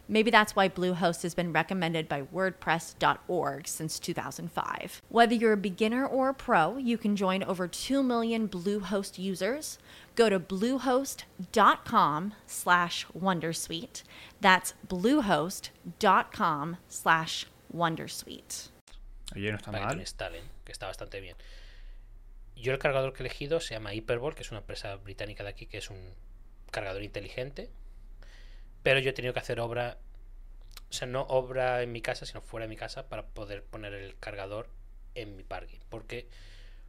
Maybe that's why Bluehost has been recommended by WordPress.org since 2005. Whether you're a beginner or a pro, you can join over 2 million Bluehost users. Go to bluehost.com slash wondersuite. That's bluehost.com slash wondersuite. Oye, no está para que mal. instalen, que está bastante bien. yo el cargador que he elegido se llama Hypervolt, que es una empresa británica de aquí, que es un cargador inteligente. Pero yo he tenido que hacer obra, o sea, no obra en mi casa, sino fuera de mi casa, para poder poner el cargador en mi parking. Porque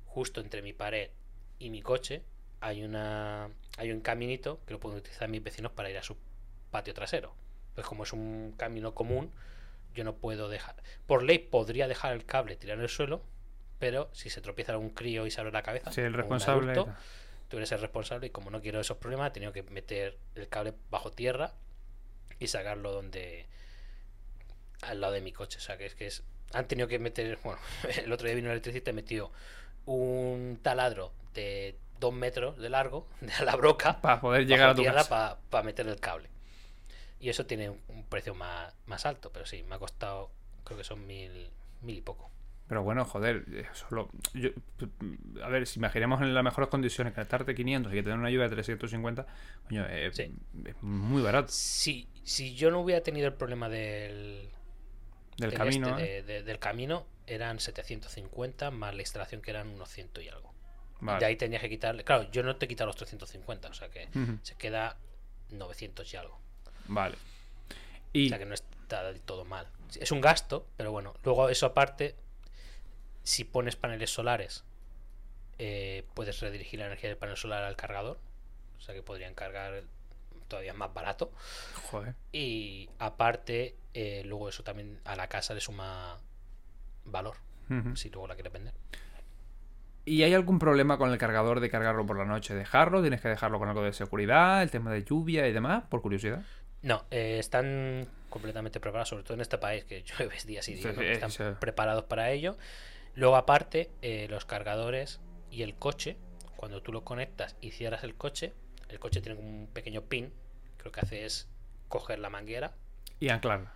justo entre mi pared y mi coche hay una hay un caminito que lo pueden utilizar mis vecinos para ir a su patio trasero. Pues como es un camino común, yo no puedo dejar. Por ley podría dejar el cable tirado en el suelo, pero si se tropieza algún crío y se abre la cabeza, Sí, el responsable. adulto, tú eres el responsable y como no quiero esos problemas, he tenido que meter el cable bajo tierra y sacarlo donde al lado de mi coche. O sea, que es que es. Han tenido que meter. [laughs] Bueno, el otro día vino el electricista y metió un taladro de dos metros de largo, [laughs] de la broca, Para poder llegar a tu casa. para meter el cable. Y eso tiene un- un precio más, más alto, pero sí, me ha costado, creo que son mil, mil y poco. Pero bueno, joder, eh, solo. yo- a ver, si imaginemos en las mejores condiciones que gastarte 500 y que tener una ayuda de 350, coño, eh, Sí. es muy barato. Si, si yo no hubiera tenido el problema del, Del del camino. este, ¿eh? de- de- del camino, eran 750 más la instalación que eran unos 100 y algo. Vale. De ahí tenías que quitarle. Claro, yo no te he quitado los 350, o sea que se queda 900 y algo. Vale. O Y sea que no está del todo mal. Es un gasto, pero bueno. Luego, eso aparte, si pones paneles solares, eh, puedes redirigir la energía del panel solar al cargador. O sea que podrían cargar todavía más barato. joder. Y aparte, eh, luego eso también a la casa le suma valor. Si luego la quieres vender. ¿Y hay algún problema con el cargador de cargarlo por la noche? ¿Dejarlo? ¿Tienes que dejarlo con algo de seguridad? ¿El tema de lluvia y demás? Por curiosidad. No, eh, están completamente preparados, sobre todo en este país que llueve [laughs] días y días. Sí, ¿no? sí, Están preparados para ello. Luego, aparte, eh, los cargadores y el coche, cuando tú lo conectas y cierras el coche, el coche tiene un pequeño pin. que Lo que hace es coger la manguera Y anclarla.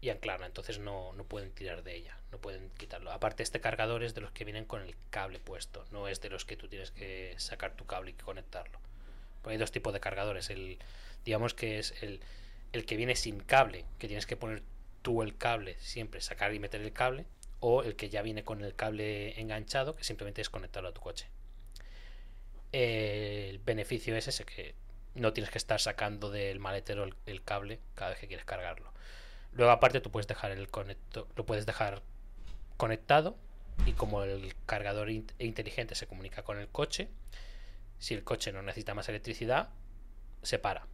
y anclarla. Entonces no, no pueden tirar de ella, no pueden quitarlo. Aparte, este cargador es de los que vienen con el cable puesto, no es de los que tú tienes que sacar tu cable y conectarlo. Porque hay dos tipos de cargadores. El, digamos que es el, el que viene sin cable, que tienes que poner tú el cable, siempre sacar y meter el cable, o el que ya viene con el cable enganchado, que simplemente es conectarlo a tu coche. El beneficio es ese que no tienes que estar sacando del maletero el, cable cada vez que quieres cargarlo. Luego aparte tú puedes dejar el conecto, lo puedes dejar conectado y como el cargador in- inteligente se comunica con el coche, si el coche no necesita más electricidad, se para.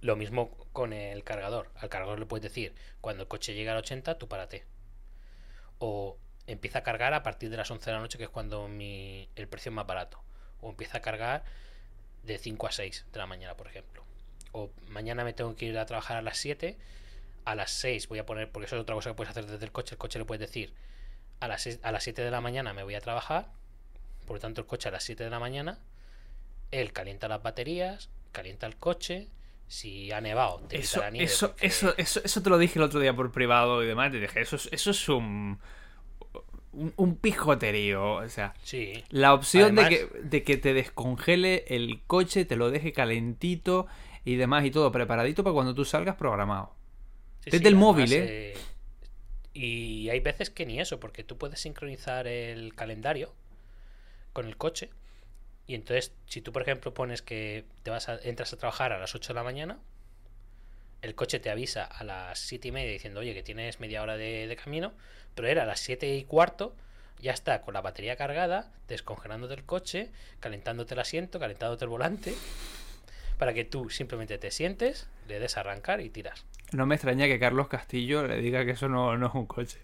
Lo mismo con el cargador. Al cargador le puedes decir, cuando el coche llegue al 80, tú párate. O empieza a cargar a partir de las 11 de la noche, que es cuando mi, el precio es más barato. O empieza a cargar de 5 a 6 de la mañana, por ejemplo. O mañana me tengo que ir a trabajar a las 7. A las 6 voy a poner, porque eso es otra cosa que puedes hacer desde el coche. El coche le puedes decir, a las, 6 a las 7 de la mañana me voy a trabajar. Por lo tanto, el coche a las 7 de la mañana, él calienta las baterías, calienta el coche. Si ha nevado, te quita Eso, la nieve. eso, porque- eso, eso, eso te lo dije el otro día por privado y demás. Te dije, eso es, eso es un, un, un pijoterío. O sea, Sí. la opción Además- de, que, de que te descongele el coche, te lo deje calentito y demás y todo preparadito para cuando tú salgas programado. Sí, Desde sí, el además, móvil, ¿eh? eh, Y hay veces que ni eso, porque tú puedes sincronizar el calendario con el coche. Y entonces, si tú, por ejemplo, pones que te vas a, entras a trabajar a las 8 de la mañana, el coche te avisa a las 7 y media diciendo, oye, que tienes media hora de, de camino, pero era a las 7 y cuarto, ya está con la batería cargada, descongelándote el coche, calentándote el asiento, calentándote el volante, para que tú simplemente te sientes, le des a arrancar y tiras. No me extraña que Carlos Castillo le diga que eso no, no es un coche.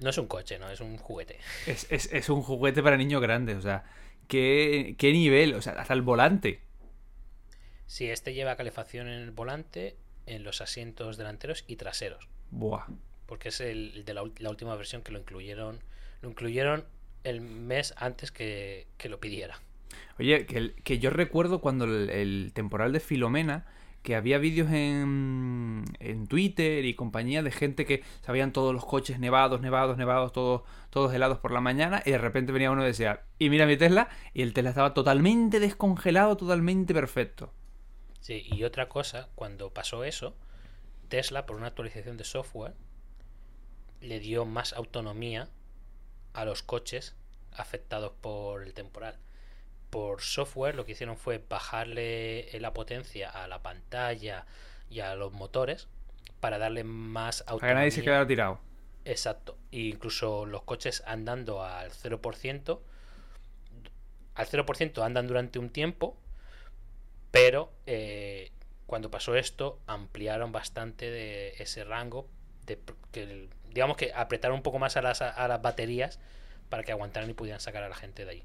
No es un coche, no, es un juguete. Es, es, es un juguete para niños grandes. O sea, ¿qué, qué nivel? O sea, hasta el volante. Sí, este lleva calefacción en el volante, en los asientos delanteros y traseros. Buah. Porque es el, el de la, última versión que lo incluyeron. Lo incluyeron el mes antes que, que lo pidiera. Oye, que, el- que yo recuerdo cuando el, el temporal de Filomena, que había vídeos en, en Twitter y compañía de gente que sabían todos los coches nevados, nevados, nevados, todos, todos helados por la mañana, y de repente venía uno y decía, y mira mi Tesla, y el Tesla estaba totalmente descongelado, totalmente perfecto. Sí, y otra cosa, cuando pasó eso, Tesla, por una actualización de software, le dio más autonomía a los coches afectados por el temporal. Por software lo que hicieron fue bajarle la potencia a la pantalla y a los motores para darle más autonomía. Para que nadie se quedara tirado. Exacto. E incluso los coches andando al 0%, al 0% andan durante un tiempo, pero eh, cuando pasó esto ampliaron bastante de ese rango, de, que, digamos que apretaron un poco más a las, a las baterías para que aguantaran y pudieran sacar a la gente de ahí.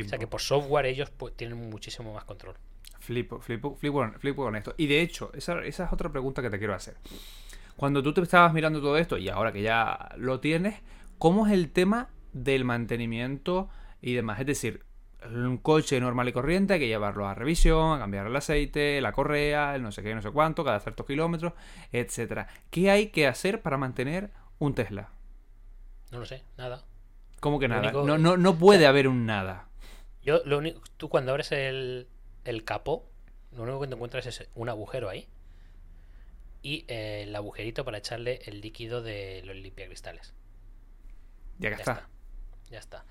O sea que por software ellos pues, tienen muchísimo más control. Flipo, flipo, flipo, flipo con esto. Y de hecho, esa, esa es otra pregunta que te quiero hacer. Cuando tú te estabas mirando todo esto y ahora que ya lo tienes, ¿cómo es el tema del mantenimiento y demás? Es decir, un coche normal y corriente hay que llevarlo a revisión, a cambiar el aceite, la correa, el no sé qué, no sé cuánto, cada ciertos kilómetros, etcétera. ¿Qué hay que hacer para mantener un Tesla? No lo sé, nada. ¿Cómo que nada? No, no, no puede haber un nada. Yo, lo único, tú cuando abres el, el capó, lo único que te encuentras es un agujero ahí y eh, el agujerito para echarle el líquido de los limpiacristales. Ya, ya está. Ya está.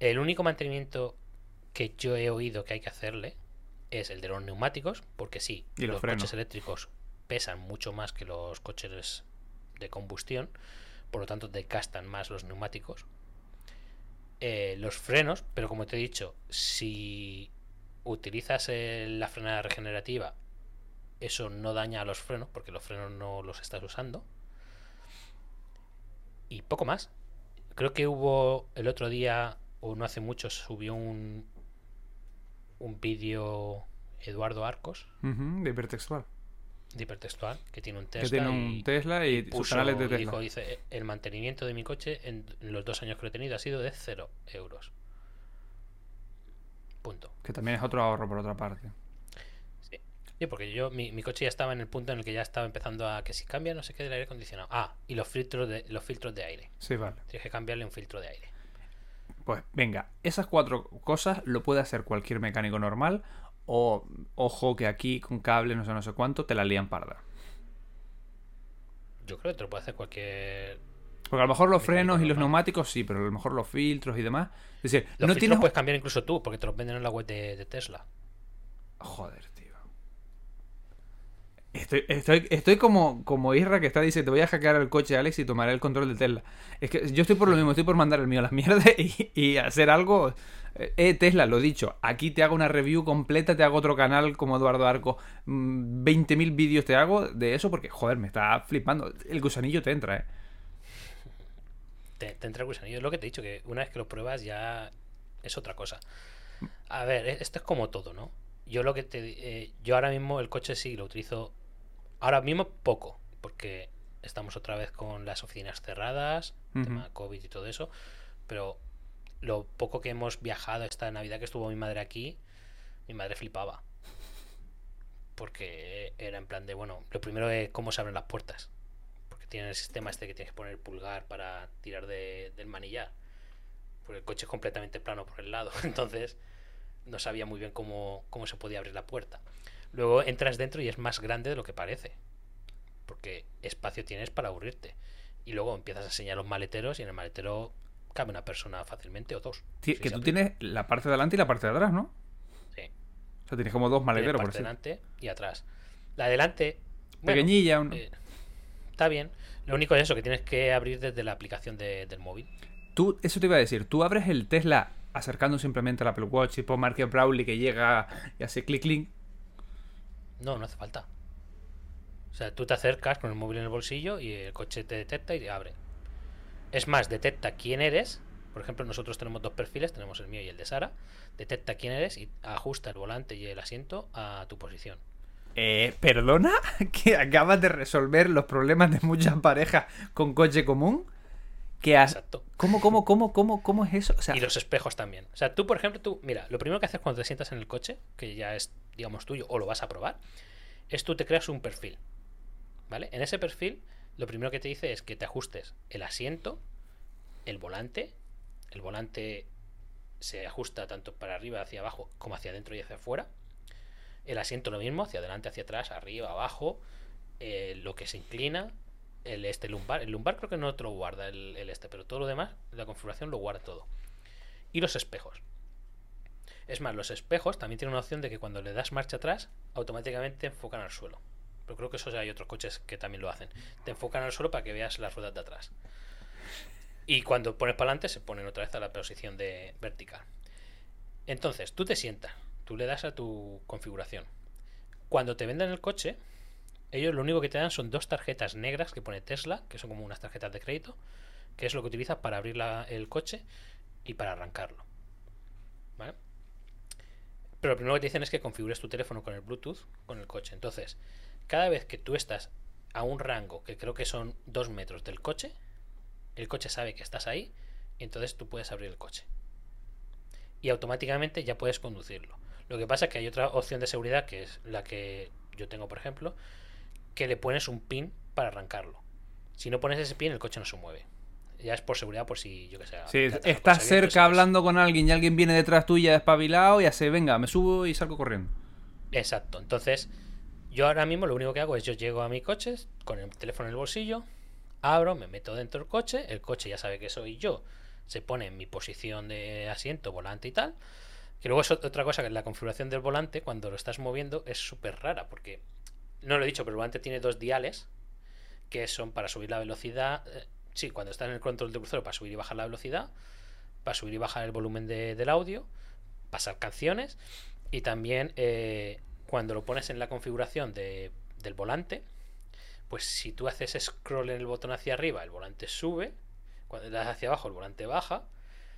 El único mantenimiento que yo he oído que hay que hacerle es el de los neumáticos, porque sí, ¿Y los, los coches eléctricos pesan mucho más que los coches de combustión, por lo tanto desgastan más los neumáticos. Eh, los frenos, pero como te he dicho, si utilizas la frenada regenerativa eso no daña a los frenos, porque los frenos no los estás usando. Y poco más. Creo que hubo el otro día, o no hace mucho, subió un, un vídeo Eduardo Arcos. de hipertextual. De hipertextual, que tiene un Tesla. Que tiene un Tesla y, sus canales de Tesla. dice, el mantenimiento de mi coche en los dos años que lo he tenido ha sido de cero euros. Punto. Que también es otro ahorro por otra parte. Sí, porque yo, mi, coche ya estaba en el punto en el que ya estaba empezando a que si cambia no sé qué del aire acondicionado. Ah, y los filtros de, los filtros de aire. Sí, vale. Tienes que cambiarle un filtro de aire. Pues venga, esas cuatro cosas lo puede hacer cualquier mecánico normal. O ojo que aquí con cable, no sé, no sé cuánto, te la lían parda. Yo creo que te lo puede hacer cualquier. Porque a lo mejor los frenos y los neumáticos sí, pero a lo mejor los filtros y demás. Es decir, los no filtros tienes... puedes cambiar incluso tú, porque te los venden en la web de, de Tesla. Joder, Estoy, estoy, estoy como, como Isra que está diciendo, te voy a hackear el coche Alex y tomaré el control de Tesla. Es que yo estoy por lo mismo, estoy por mandar el mío a la mierda [laughs] y, hacer algo. Eh, Tesla, lo dicho, aquí te hago una review completa, te hago otro canal como Eduardo Arco, 20.000 mm, vídeos te hago de eso porque, joder, me está flipando. El gusanillo te entra, ¿eh? Te, entra el gusanillo, es lo que te he dicho, que una vez que lo pruebas ya es otra cosa. A ver, e, esto es como todo, ¿no? Yo lo que te... Eh, yo ahora mismo el coche sí lo utilizo Ahora mismo poco, porque estamos otra vez con las oficinas cerradas, tema COVID y todo eso, pero lo poco que hemos viajado esta Navidad que estuvo mi madre aquí, mi madre flipaba. Porque era en plan de, bueno, lo primero es cómo se abren las puertas. Porque tiene el sistema este que tienes que poner el pulgar para tirar del manillar. Porque el coche es completamente plano por el lado. [laughs] Entonces no sabía muy bien cómo, cómo se podía abrir la puerta. Luego entras dentro y es más grande de lo que parece. Porque espacio tienes para aburrirte. Y luego empiezas a enseñar los maleteros y en el maletero cabe una persona fácilmente o dos. que tú tienes la parte de adelante y la parte de atrás, ¿no? Sí. O sea, tienes como dos maleteros. por delante y atrás. La de delante... Pequeñilla. Eh, está bien. Lo único es eso, que tienes que abrir desde la aplicación del móvil. Tú, eso te iba a decir, tú abres el Tesla acercando simplemente al Apple Watch y por Market Brawley que llega y hace clic clic no, no hace falta. O sea, tú te acercas con el móvil en el bolsillo y el coche te detecta y te abre. Es más, detecta quién eres. Por ejemplo, nosotros tenemos dos perfiles, tenemos el mío y el de Sara. Detecta quién eres y ajusta el volante y el asiento a tu posición. Eh, ¿Perdona? [laughs] ¿Que acabas de resolver los problemas de muchas parejas con coche común? ¿Qué has... Exacto. ¿Cómo, cómo, cómo, cómo, cómo es eso? y los espejos también. O sea, tú, por ejemplo, tú, mira, lo primero que haces cuando te sientas en el coche, que ya es, digamos, tuyo, o lo vas a probar, es tú te creas un perfil. ¿Vale? En ese perfil, lo primero que te dice es que te ajustes el asiento, el volante. El volante se ajusta tanto para arriba, hacia abajo, como hacia adentro y hacia afuera. El asiento lo mismo, hacia adelante, hacia atrás, arriba, abajo. Eh, lo que se inclina, el este lumbar. El lumbar creo que no te lo guarda el, este, pero todo lo demás, la configuración lo guarda todo. Y los espejos. Es más, los espejos también tienen una opción de que cuando le das marcha atrás, automáticamente enfocan al suelo. Pero creo que eso hay otros coches que también lo hacen. Te enfocan al suelo para que veas las ruedas de atrás. Y cuando pones para adelante, se ponen otra vez a la posición de vertical. Entonces, tú te sientas, tú le das a tu configuración. Cuando te venden el coche, ellos lo único que te dan son dos tarjetas negras que pone Tesla, que son como unas tarjetas de crédito, que es lo que utilizas para abrir el coche y para arrancarlo. ¿Vale? Pero lo primero que te dicen es que configures tu teléfono con el Bluetooth con el coche. Entonces, cada vez que tú estás a un rango que creo que son dos metros del coche, el coche sabe que estás ahí y entonces tú puedes abrir el coche. Y automáticamente ya puedes conducirlo. Lo que pasa es que hay otra opción de seguridad que es la que yo tengo, por ejemplo, que le pones un pin para arrancarlo. Si no pones ese pin, el coche no se mueve. Ya es por seguridad, por si yo que sé. Sí, estás cerca hablando con alguien y alguien viene detrás tuya despabilado y hace, venga, me subo y salgo corriendo. Exacto. Entonces, yo ahora mismo lo único que hago es yo llego a mi coche con el teléfono en el bolsillo, abro, me meto dentro del coche, el coche ya sabe que soy yo, se pone en mi posición de asiento, volante y tal. Que luego es ot- otra cosa que la configuración del volante, cuando lo estás moviendo, es súper rara, porque no lo he dicho, pero el volante tiene dos diales que son para subir la velocidad. eh, sí, cuando estás en el control de crucero, para subir y bajar la velocidad, para subir y bajar el volumen de- del audio, pasar canciones y también eh, cuando lo pones en la configuración de- del volante, pues si tú haces scroll en el botón hacia arriba, el volante sube, cuando le das hacia abajo, el volante baja,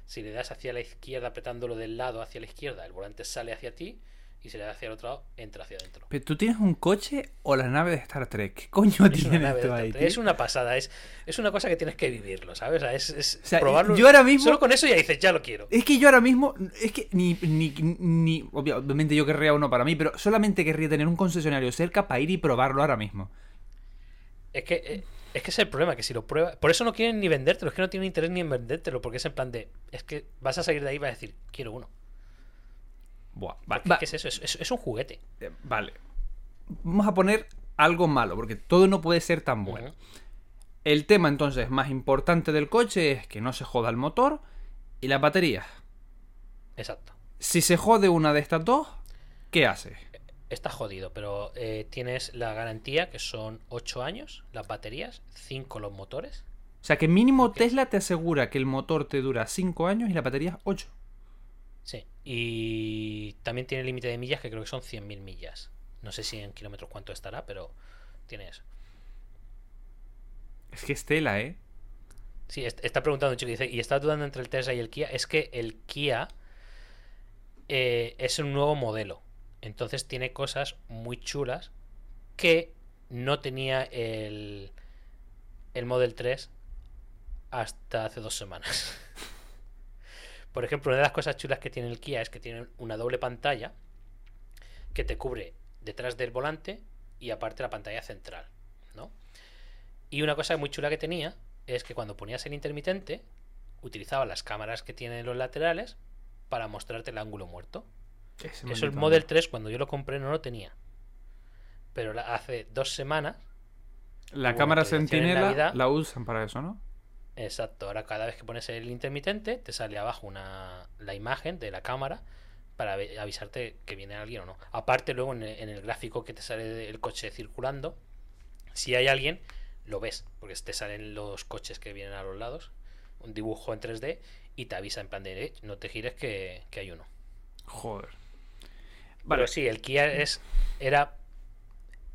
si le das hacia la izquierda, apretándolo del lado hacia la izquierda, el volante sale hacia ti, y si le das hacia el otro lado, entra hacia adentro. ¿Pero tú tienes un coche o la nave de Star Trek? ¿Qué coño Es tienes tú ahí, tío? es una pasada, es, es una cosa que tienes que vivirlo, ¿sabes? O sea, es, es O sea, probarlo. yo ahora mismo- Solo con eso ya dices, ya lo quiero. Es que yo ahora mismo, es que ni, ni, ni- obvia- obviamente yo querría uno para mí, pero solamente querría tener un concesionario cerca para ir y probarlo ahora mismo. Es que, eh, es que es el problema, que si lo pruebas. Por eso no quieren ni vendértelo, es que no tienen interés ni en vendértelo, porque es en plan de. Es que vas a salir de ahí y vas a decir, quiero uno. Buah, Porque va- ¿Qué es eso? Es, es- es un juguete. eh, vale. Vamos a poner algo malo, porque todo no puede ser tan bueno. El tema entonces más importante del coche es que no se joda el motor y las baterías. Exacto. Si se jode una de estas dos, ¿qué hace? Está jodido, pero eh, tienes la garantía que son 8 años, las baterías, 5 los motores. O sea que mínimo. Tesla te asegura que el motor te dura 5 años y la batería 8. Y también tiene límite de millas que creo que son 100.000 millas. No sé si en kilómetros cuánto estará, pero tiene eso. Es que es tela, ¿eh? Sí, est- está preguntando un chico, dice, y está dudando entre el Tesla y el Kia. Es que el Kia eh, es un nuevo modelo. Entonces tiene cosas muy chulas que no tenía el, el Model 3 hasta hace dos semanas. [laughs] Por ejemplo, una de las cosas chulas que tiene el Kia es que tiene una doble pantalla que te cubre detrás del volante y aparte la pantalla central, ¿no? Y una cosa muy chula que tenía es que cuando ponías el intermitente, utilizaba las cámaras que tienen los laterales para mostrarte el ángulo muerto. Ese Eso el Model ángulo. 3 cuando yo lo compré no lo tenía. Pero hace dos semanas, La cámara en Navidad. la usan para eso, ¿no? Exacto, ahora cada vez que pones el intermitente te sale abajo una, la imagen de la cámara para avisarte que viene alguien o no. Aparte luego en el, en el gráfico que te sale el coche circulando, si hay alguien, lo ves, porque te salen los coches que vienen a los lados, un dibujo en 3D y te avisa en plan de, "Eh, no te gires que, que hay uno. Joder. Pero sí, el Kia es, era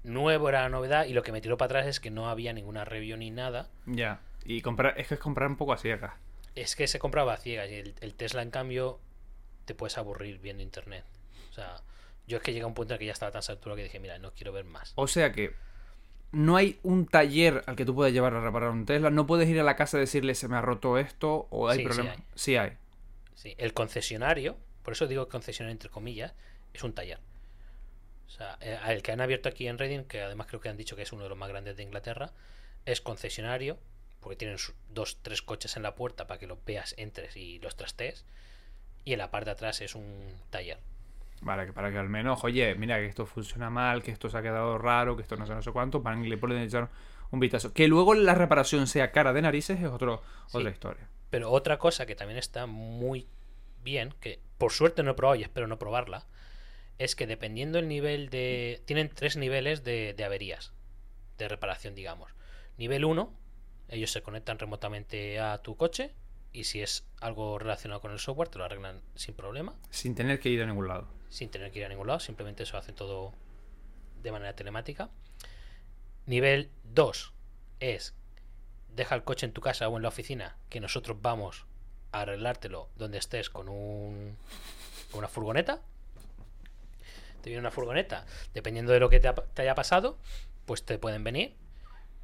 nuevo, era novedad, y lo que me tiró para atrás es que no había ninguna review ni nada. Ya. Y comprar, es que es comprar un poco así acá. Es que se compraba a ciegas, y el, el Tesla, en cambio, te puedes aburrir viendo internet. O sea, yo es que llega un punto en el que ya estaba tan saturado que dije, mira, no quiero ver más. O sea que no hay un taller al que tú puedas llevar a reparar un Tesla. No puedes ir a la casa y decirle se me ha roto esto o hay Sí, sí hay. Sí hay. Sí, el concesionario, por eso digo concesionario entre comillas, es un taller. O sea, eh, el que han abierto aquí en Reading, que además creo que han dicho que es uno de los más grandes de Inglaterra, es concesionario, porque tienen dos, tres coches en la puerta para que los veas, entres y los trastees. Y en la parte de atrás es un taller. Vale, que para que al menos, oye, mira que esto funciona mal, que esto se ha quedado raro, que esto no sé, no sé cuánto, para que le pueden echar un vistazo. Que luego la reparación sea cara de narices es otro, Sí. otra historia. Pero otra cosa que también está muy bien, que por suerte no he probado y espero no probarla, es que dependiendo el nivel de... Tienen tres niveles de, de averías, de reparación, digamos. Nivel 1, ellos se conectan remotamente a tu coche y si es algo relacionado con el software te lo arreglan sin problema, Sin tener que ir a ningún lado. sin tener que ir a ningún lado, simplemente eso hacen todo de manera telemática. Nivel 2 es deja el coche en tu casa o en la oficina que nosotros vamos a arreglártelo donde estés con un con una furgoneta. Te viene una furgoneta, dependiendo de lo que te, ha- te haya pasado, pues te pueden venir.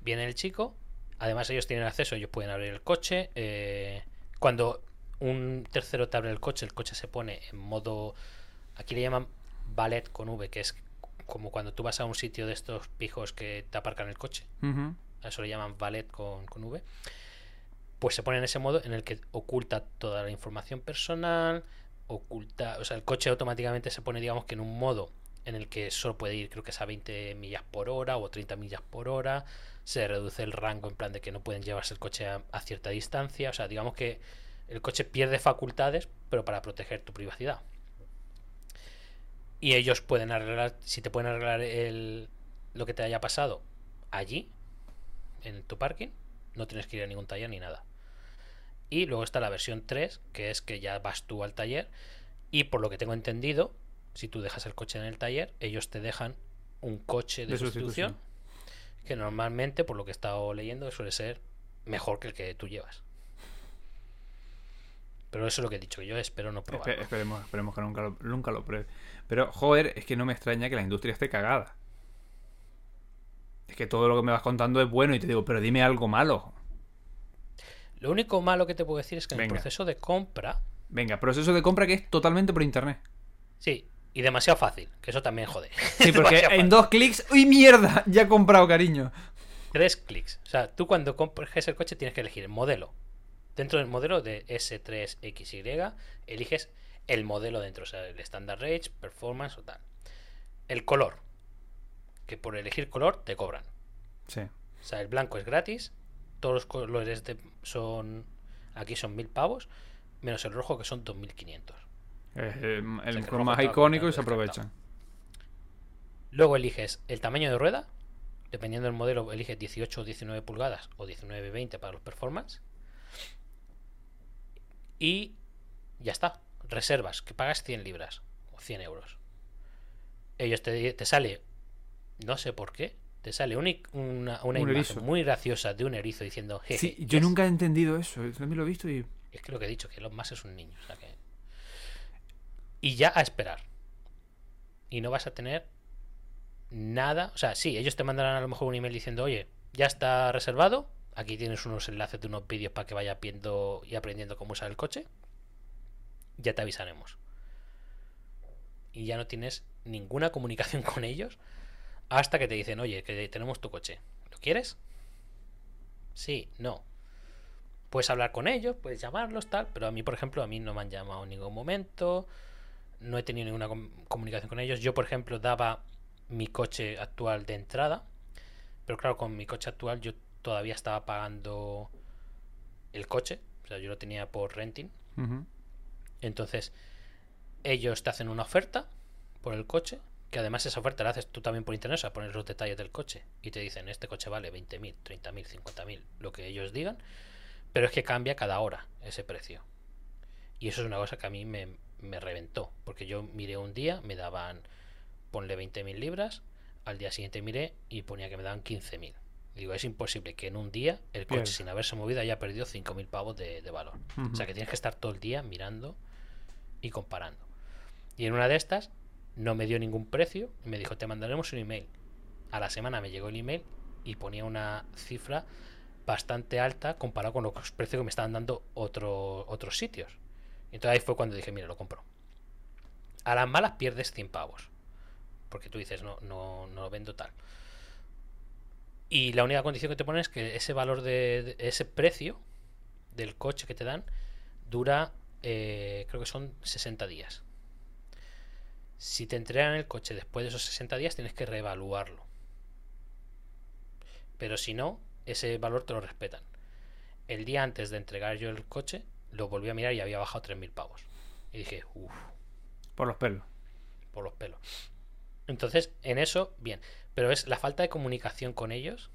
Viene el chico, además ellos tienen acceso, ellos pueden abrir el coche. eh, cuando un tercero te abre el coche, el coche se pone en modo, aquí le llaman ballet con V, que es como cuando tú vas a un sitio de estos pijos que te aparcan el coche a eso le llaman ballet con, con V, pues se pone en ese modo en el que oculta toda la información personal, oculta, o sea, el coche automáticamente se pone, digamos que en un modo en el que solo puede ir, creo que es a 20 millas por hora o 30 millas por hora, se reduce el rango en plan de que no pueden llevarse el coche a, cierta distancia, o sea, digamos que el coche pierde facultades, pero para proteger tu privacidad. Y ellos pueden arreglar, si te pueden arreglar el, lo que te haya pasado allí, en tu parking, no tienes que ir a ningún taller ni nada. Y luego está la versión 3, que es que ya vas tú al taller y por lo que tengo entendido, si tú dejas el coche en el taller, ellos te dejan un coche de, De sustitución, sustitución. que normalmente, por lo que he estado leyendo, suele ser mejor que el que tú llevas. Pero eso es lo que he dicho, que yo espero no Espe- probarlo. esperemos, esperemos que nunca lo, nunca lo pruebe. Pero, joder, es que no me extraña que la industria esté cagada. Es que todo lo que me vas contando es bueno y te digo, pero dime algo malo. Lo único malo que te puedo decir es que en el proceso de compra, Venga, proceso de compra que es totalmente por internet. sí, y demasiado fácil, que eso también jode. [laughs] Sí, porque en dos clics, ¡uy, mierda! Ya he comprado, cariño. Tres clics. O sea, tú cuando compres el coche tienes que elegir el modelo. Dentro del modelo de S3XY, eliges el modelo dentro, o sea, el Standard Range, Performance o tal. El color. Que por elegir color te cobran. Sí. O sea, el blanco es gratis. Todos los colores de- son. Aquí son mil pavos. Menos el rojo que son 2500. Es eh, el más icónico y se aprovechan. Luego eliges el tamaño de rueda. Dependiendo del modelo, eliges 18 o 19 pulgadas o 19 20 para los performance. Y ya está. Reservas, que pagas 100 libras o 100 euros. Ellos te, te sale, no sé por qué, te sale una, una Un imagen erizo. muy graciosa de un erizo diciendo, jeje, Sí, yo yes". nunca he entendido eso. Yo también lo he visto y. Es que lo que he dicho, que Elon Musk es un niño. o sea que- Y ya a esperar. Y no vas a tener nada. O sea, sí, ellos te mandarán a lo mejor un email diciendo, oye, ya está reservado. Aquí tienes unos enlaces de unos vídeos para que vayas viendo y aprendiendo cómo usar el coche. Ya te avisaremos. Y ya no tienes ninguna comunicación [laughs] con ellos hasta que te dicen, oye, que tenemos tu coche. ¿Lo quieres? Sí, no puedes hablar con ellos, puedes llamarlos, tal, pero a mí, por ejemplo, a mí no me han llamado en ningún momento, no he tenido ninguna com- comunicación con ellos. Yo, por ejemplo, daba mi coche actual de entrada, pero claro, con mi coche actual yo todavía estaba pagando el coche, o sea, yo lo tenía por renting, entonces ellos te hacen una oferta por el coche, que además esa oferta la haces tú también por internet, o sea, pones los detalles del coche y te dicen, este coche vale 20.000, 30.000, 50.000, lo que ellos digan, pero es que cambia cada hora ese precio. Y eso es una cosa que a mí me, me reventó, porque yo miré un día, me daban, ponle 20.000 libras, al día siguiente miré y ponía que me daban 15.000. Digo, es imposible que en un día el coche sin haberse movido haya perdido 5.000 pavos de, de valor. O sea que tienes que estar todo el día mirando y comparando. Y en una de estas no me dio ningún precio y me dijo, te mandaremos un email. A la semana me llegó el email y ponía una cifra bastante alta comparado con los precios que me estaban dando otro- otros sitios. Entonces ahí fue cuando dije, mira, lo compro. A las malas pierdes 100 pavos. Porque tú dices, no, no, no lo vendo tal. Y la única condición que te ponen es que ese valor de, de- ese precio del coche que te dan dura, eh, creo que son 60 días. Si te entregan el coche después de esos 60 días, tienes que reevaluarlo. Pero si no, ese valor te lo respetan. El día antes de entregar yo el coche, lo volví a mirar y había bajado 3.000 pavos. Y dije, uff, Por los pelos. por los pelos. Entonces, en eso, bien. Pero es la falta de comunicación con ellos.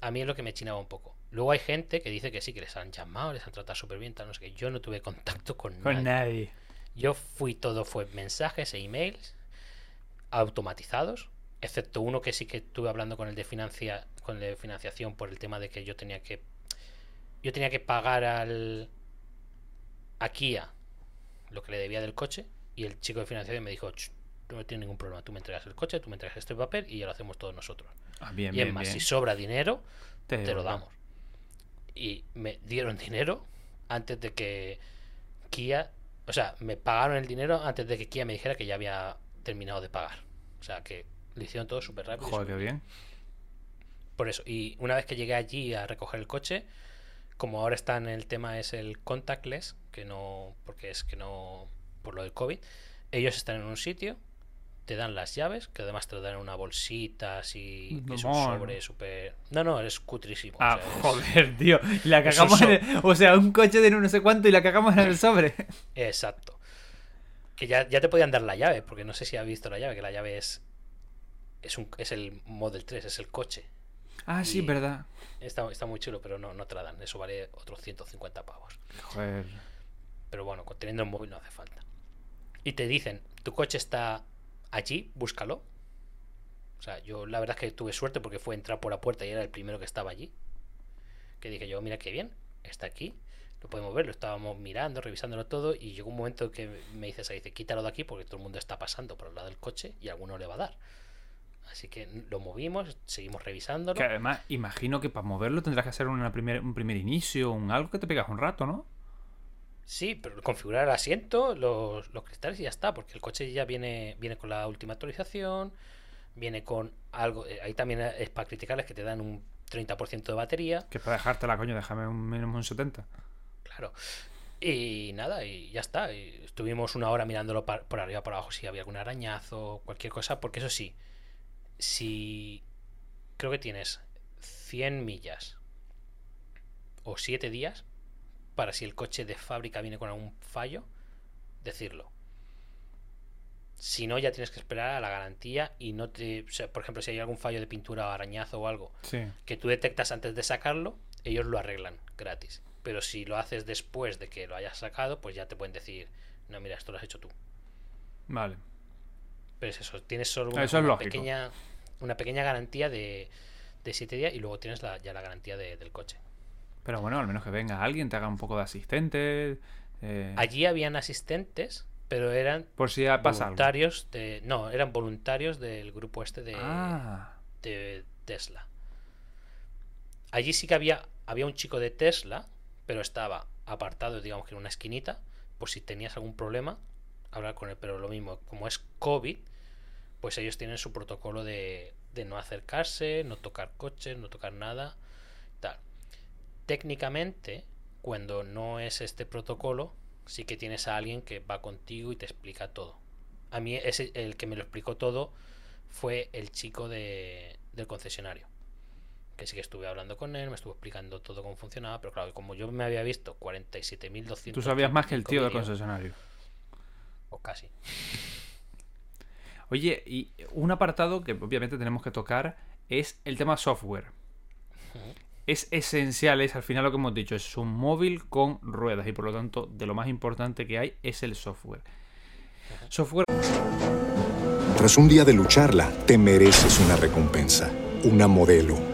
A mí es lo que me chinaba un poco. Luego hay gente que dice que sí, que les han llamado, les han tratado súper bien, tal, no sé qué. Yo no tuve contacto con, Con nadie. nadie. Yo fui todo, fue mensajes e emails automatizados, excepto uno que sí que estuve hablando con el de financia, con el de financiación por el tema de que yo tenía que yo tenía que pagar al a Kia lo que le debía del coche y el chico de financiación me dijo, "Ch, tú no tienes ningún problema, tú me entregas el coche, tú me entregas este papel y ya lo hacemos todos nosotros. Ah, bien, y es bien, más, bien. si sobra dinero, Te te lo damos. Y me dieron dinero antes de que Kia, o sea, me pagaron el dinero antes de que Kia me dijera que ya había terminado de pagar. O sea, que lo hicieron todo súper rápido. Joder, qué bien. Por eso, y una vez que llegué allí a recoger el coche, como ahora está en el tema es el contactless, que no, porque es que no, por lo del COVID, ellos están en un sitio, te dan las llaves, que además te dan en una bolsita así, que es un sobre súper... No, no, es cutrísimo. o Ah, sea, es- joder, tío. La cagamos en so- el- O sea, un coche de no sé cuánto y la cagamos en el sobre. Exacto. Que ya, ya te podían dar la llave, porque no sé si has visto la llave, que la llave es es, un, es el Model 3, es el coche. Ah, sí, verdad. Está, está muy chulo, pero no, no te la dan. Eso vale otros 150 pavos. Joder. Pero bueno, teniendo el móvil no hace falta. Y te dicen, tu coche está allí, búscalo. O sea, yo la verdad es que tuve suerte porque fue entrar por la puerta y era el primero que estaba allí. Que dije yo, mira qué bien, está aquí, lo podemos ver, lo estábamos mirando, revisándolo todo y llegó un momento que me dices ahí, dice, quítalo de aquí porque todo el mundo está pasando por el lado del coche y alguno le va a dar. Así que lo movimos, seguimos revisándolo. Que además, imagino que para moverlo tendrás que hacer una primer, un primer inicio, un algo que te pegas un rato, ¿no? Sí, pero configurar el asiento, los, los cristales y ya está, porque el coche ya viene, viene con la última actualización, viene con algo, eh, ahí también es para criticarles que te dan un 30% de batería, Que para dejártela, coño, déjame un mínimo un 70. claro. Y nada, y ya está. y estuvimos una hora mirándolo por arriba, por abajo, si había algún arañazo, cualquier cosa, porque eso sí, si creo que tienes 100 millas o 7 días para si el coche de fábrica viene con algún fallo, decirlo. Si no, ya tienes que esperar a la garantía y no te. o sea, por ejemplo, si hay algún fallo de pintura o arañazo o algo Sí. que tú detectas antes de sacarlo, ellos lo arreglan gratis. Pero si lo haces después de que lo hayas sacado, pues ya te pueden decir, no, mira, esto lo has hecho tú. Vale. Pero es eso, tienes solo Eso una, es una lógico. pequeña, una pequeña garantía de, de 7 días y luego tienes la- ya la garantía de- del coche. Pero bueno, al menos que venga alguien, te haga un poco de asistente. eh, Allí habían asistentes, pero eran por si pasa algo. voluntarios de. No, eran voluntarios del grupo este de, Ah, de Tesla. Allí sí que había, había un chico de Tesla, pero estaba apartado, digamos que en una esquinita, por si tenías algún problema, hablar con él. Pero lo mismo, como es COVID, pues ellos tienen su protocolo de, de no acercarse, no tocar coches, no tocar nada, tal. Técnicamente, cuando no es este protocolo, sí que tienes a alguien que va contigo y te explica todo. A mí ese, el que me lo explicó todo fue el chico de, del concesionario. Que sí que estuve hablando con él, me estuvo explicando todo cómo funcionaba, pero claro, como yo me había visto 47.200... tú sabías más que el tío del concesionario. O casi. Oye, y un apartado que obviamente tenemos que tocar es el tema software. Es esencial, es al final lo que hemos dicho, es un móvil con ruedas y por lo tanto de lo más importante que hay es el software. Software Tras un día de lucharla, te mereces una recompensa, una modelo,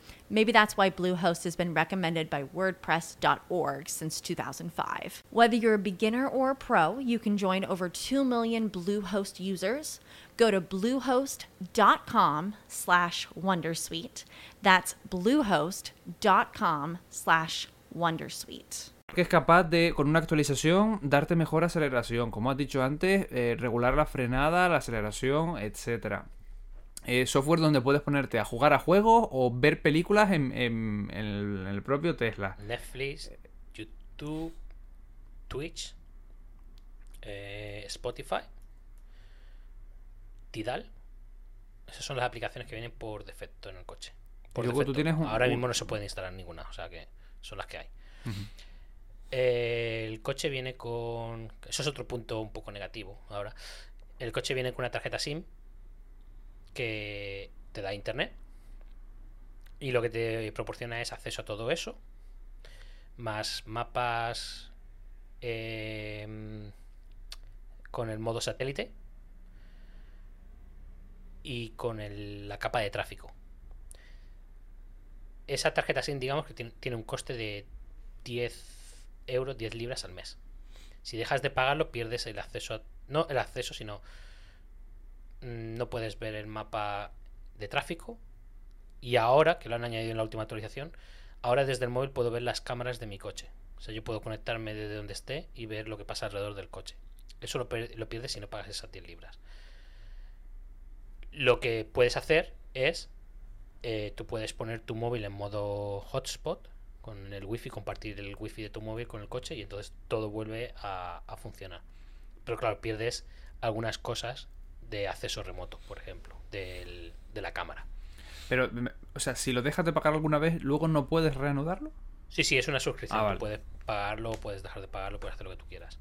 Maybe that's why Bluehost has been recommended by WordPress.org since 2005. Whether you're a beginner or a pro, you can join over 2 million Bluehost users. Go to bluehost.com slash Wondersuite. That's bluehost.com slash Wondersuite. que es capaz de, con una actualización, darte mejor aceleración. Como has dicho antes, eh, regular la frenada, la aceleración, etcétera. Eh, software donde puedes ponerte a jugar a juegos o ver películas en, en- en el, en el propio Tesla. Netflix, YouTube, Twitch, eh, Spotify, Tidal. Esas son las aplicaciones que vienen por defecto en el coche. Por Y luego tú defecto. tienes un- Ahora mismo no se pueden instalar ninguna, o sea que son las que hay. Eh, el coche viene con. Eso es otro punto un poco negativo ahora. El coche viene con una tarjeta SIM que te da internet. Y lo que te proporciona es acceso a todo eso. Más mapas em, con el modo satélite. Y con el- la capa de tráfico. Esa tarjeta SIM, digamos que tiene, un coste de 10 euros, 10 libras al mes. Si dejas de pagarlo, pierdes el acceso a. No el acceso, sino. Mm, No puedes ver el mapa de tráfico. Y ahora, que lo han añadido en la última actualización, ahora desde el móvil puedo ver las cámaras de mi coche. O sea, yo puedo conectarme desde donde esté y ver lo que pasa alrededor del coche. Eso lo, pierdes si no pagas esas 10 libras. Lo que puedes hacer es. eh, tú puedes poner tu móvil en modo hotspot con el wifi, compartir el wifi de tu móvil con el coche y entonces todo vuelve a funcionar. Pero claro, pierdes algunas cosas de acceso remoto, por ejemplo, del- de la cámara. Pero, o sea, si lo dejas de pagar alguna vez, luego no puedes reanudarlo. Sí, sí, es una suscripción. Ah, vale. Puedes pagarlo, puedes dejar de pagarlo, puedes hacer lo que tú quieras.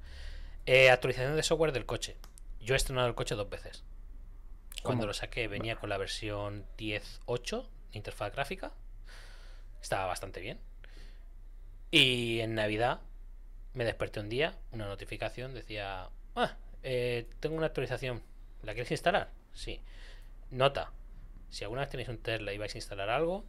Eh, actualización de software del coche. Yo he estrenado el coche dos veces. Cuando ¿Cómo? lo saqué venía con la versión 10.8 de interfaz gráfica. Estaba bastante bien. Y en Navidad me desperté un día, una notificación decía, ah, eh, tengo una actualización. ¿La quieres instalar? Sí. Nota, si alguna vez tenéis un Tesla y vais a instalar algo,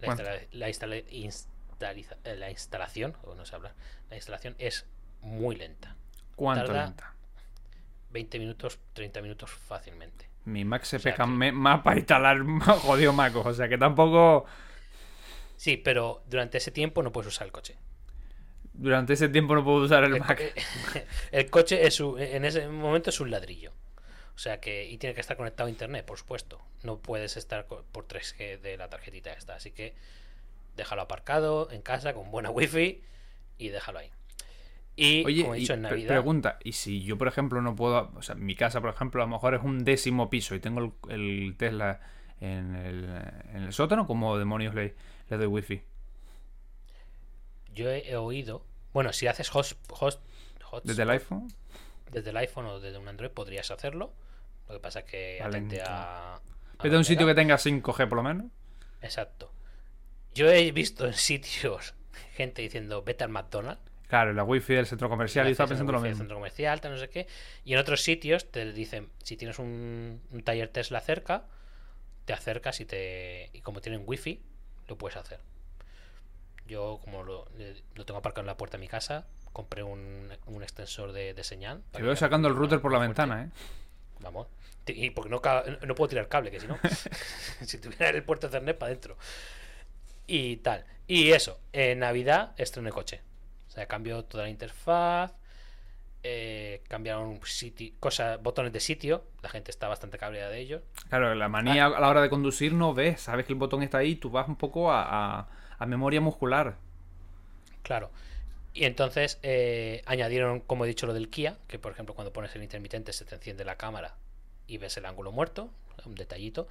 la, ¿Cuánto? instala- la, instala- instaliza- eh, la instalación, o no sé hablar, la instalación es muy lenta. ¿Cuánto Tarda- lenta? 20 minutos, 30 minutos fácilmente. Mi Mac se O sea peca que- me- más para instalar [laughs] jodido macos. O sea que tampoco. Sí, pero durante ese tiempo no puedes usar el coche. Durante ese tiempo no puedo usar el Mac. [laughs] el coche es un- en ese momento es un ladrillo. O sea que. Y tiene que estar conectado a internet, por supuesto. No puedes estar por 3G de la tarjetita esta. Así que déjalo aparcado en casa con buena wifi y déjalo ahí. Y Oye, como he y dicho en Navidad. pregunta, y si yo, por ejemplo, no puedo, o sea, mi casa, por ejemplo, a lo mejor es un décimo piso y tengo el, el Tesla en el, en el sótano, ¿cómo demonios le, le doy wifi? Yo he, he oído. Bueno, si haces host, ¿Desde el iPhone? desde el iPhone o desde un Android podrías hacerlo. Lo que pasa es que atente a. a Vete a un sitio que tenga 5G por lo menos. Exacto. Yo he visto en sitios gente diciendo vete al McDonald's. Claro, la wifi del centro comercial, yo estaba pensando lo mismo. centro comercial, tal, no sé qué. Y en otros sitios te dicen, si tienes un, un taller Tesla cerca, te acercas y te y como tienen wifi, lo puedes hacer. Yo, como lo, le- lo tengo aparcado en la puerta de mi casa, compré un, un extensor de, de señal. Te veo sacando el router por la fuerte. ventana, ¿eh? Vamos. Y porque no, no puedo tirar cable, que si no. [laughs] si tuviera el puerto Ethernet para adentro. Y tal. Y eso, en Navidad estrené coche. O sea, cambió toda la interfaz. eh, cambiaron sitio, cosas, botones de sitio. La gente está bastante cabreada de ellos. Claro, la manía a la hora de conducir no ves, sabes que el botón está ahí, tú vas un poco a, a- a memoria muscular. Claro. Y entonces eh, añadieron, como he dicho, lo del Kia, que por ejemplo cuando pones el intermitente se te enciende la cámara y ves el ángulo muerto, un detallito.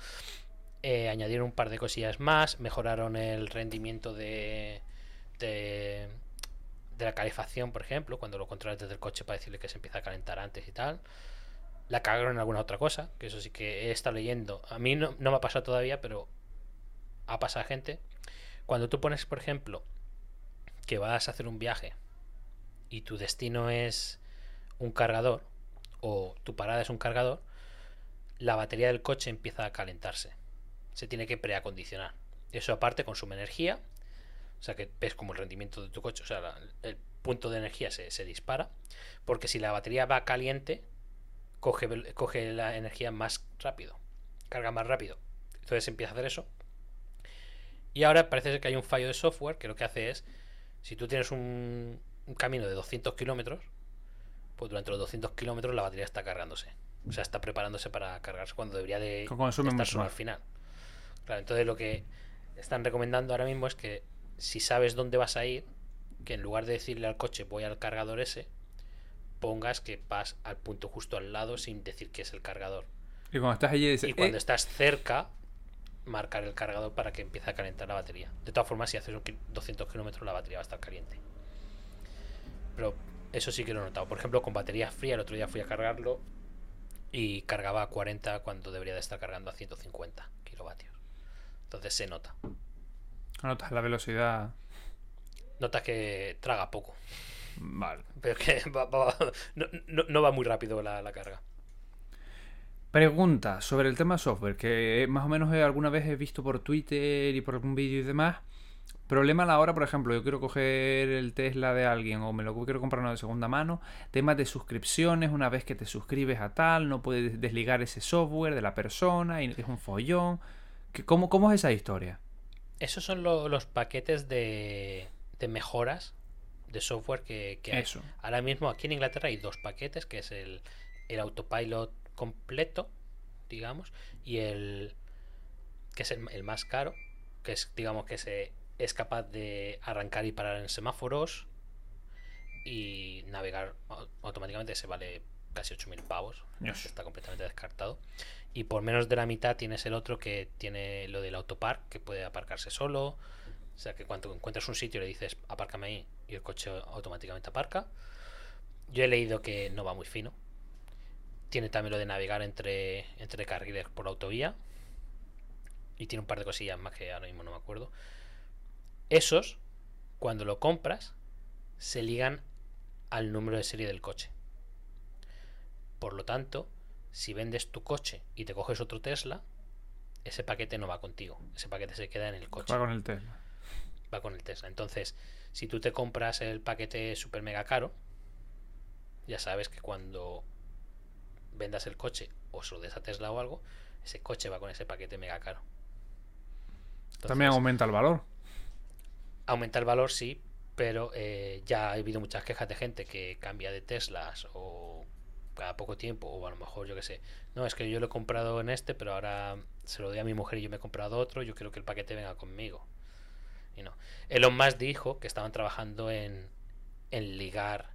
Eh, añadieron un par de cosillas más, mejoraron el rendimiento de, de, de la calefacción, por ejemplo, cuando lo controlas desde el coche para decirle que se empieza a calentar antes y tal. La cagaron en alguna otra cosa, que eso sí que he estado leyendo. A mí no, no me ha pasado todavía, pero ha pasado gente. Cuando tú pones, por ejemplo, que vas a hacer un viaje y tu destino es un cargador o tu parada es un cargador, la batería del coche empieza a calentarse. Se tiene que preacondicionar. Eso aparte consume energía, o sea que ves como el rendimiento de tu coche, o sea, la- el punto de energía se, se dispara, porque si la batería va caliente, coge, coge la energía más rápido, carga más rápido. Entonces empieza a hacer eso. Y ahora parece que hay un fallo de software que lo que hace es, si tú tienes un, un camino de 200 kilómetros, pues durante los 200 kilómetros la batería está cargándose. O sea, está preparándose para cargarse cuando debería de estar solo al final. Claro, entonces lo que están recomendando ahora mismo es que si sabes dónde vas a ir, que en lugar de decirle al coche voy al cargador ese, pongas que vas al punto justo al lado sin decir que es el cargador. Y cuando estás allí dices, Y cuando "Eh, estás cerca, marcar el cargador para que empiece a calentar la batería. De todas formas, si haces un ki- 200 kilómetros, la batería va a estar caliente. Pero eso sí que lo he notado. Por ejemplo, con batería fría, el otro día fui a cargarlo y cargaba a 40 cuando debería de estar cargando a 150 kilovatios. Entonces se nota. notas la velocidad. Notas que traga poco. Vale. Pero que [laughs] va- va- no, no- no va muy rápido la, la carga. Pregunta sobre el tema software, que más o menos he- alguna vez he visto por Twitter y por algún vídeo y demás. Problema a la hora, por ejemplo, yo quiero coger el Tesla de alguien o me lo quiero comprar uno de segunda mano. Temas de suscripciones, una vez que te suscribes a tal, no puedes desligar ese software de la persona y es un follón. ¿Qué- ¿Cómo, cómo es esa historia? Esos son lo- los paquetes de, de mejoras de software que, que hay. Eso. Ahora mismo aquí en Inglaterra hay dos paquetes, que es el, el autopilot completo, digamos, y el que es el, el más caro, que es, digamos, que se es capaz de arrancar y parar en semáforos y navegar au- automáticamente, se vale casi 8.000 pavos, está completamente descartado. Y por menos de la mitad tienes el otro que tiene lo del autopark, que puede aparcarse solo. O sea que cuando encuentras un sitio le dices apárcame ahí y el coche automáticamente aparca. Yo he leído que no va muy fino. Tiene también lo de navegar entre, entre carriles por autovía. Y tiene un par de cosillas más que ahora mismo no me acuerdo. Esos, cuando lo compras, se ligan al número de serie del coche. Por lo tanto, si vendes tu coche y te coges otro Tesla, ese paquete no va contigo. Ese paquete se queda en el coche Va con el Tesla. va con el Tesla. Entonces, si tú te compras el paquete super mega caro, ya sabes que cuando vendas el coche o se lo des a Tesla o algo, ese coche va con ese paquete mega caro. Entonces, También aumenta el valor. aumenta el valor, sí, pero eh, ya ha habido muchas quejas de gente que cambia de Teslas o cada poco tiempo, o a lo mejor yo que sé, no, es que yo lo he comprado en este, pero ahora se lo doy a mi mujer y yo me he comprado otro, yo quiero que el paquete venga conmigo. Y no. Elon Musk dijo que estaban trabajando en, en ligar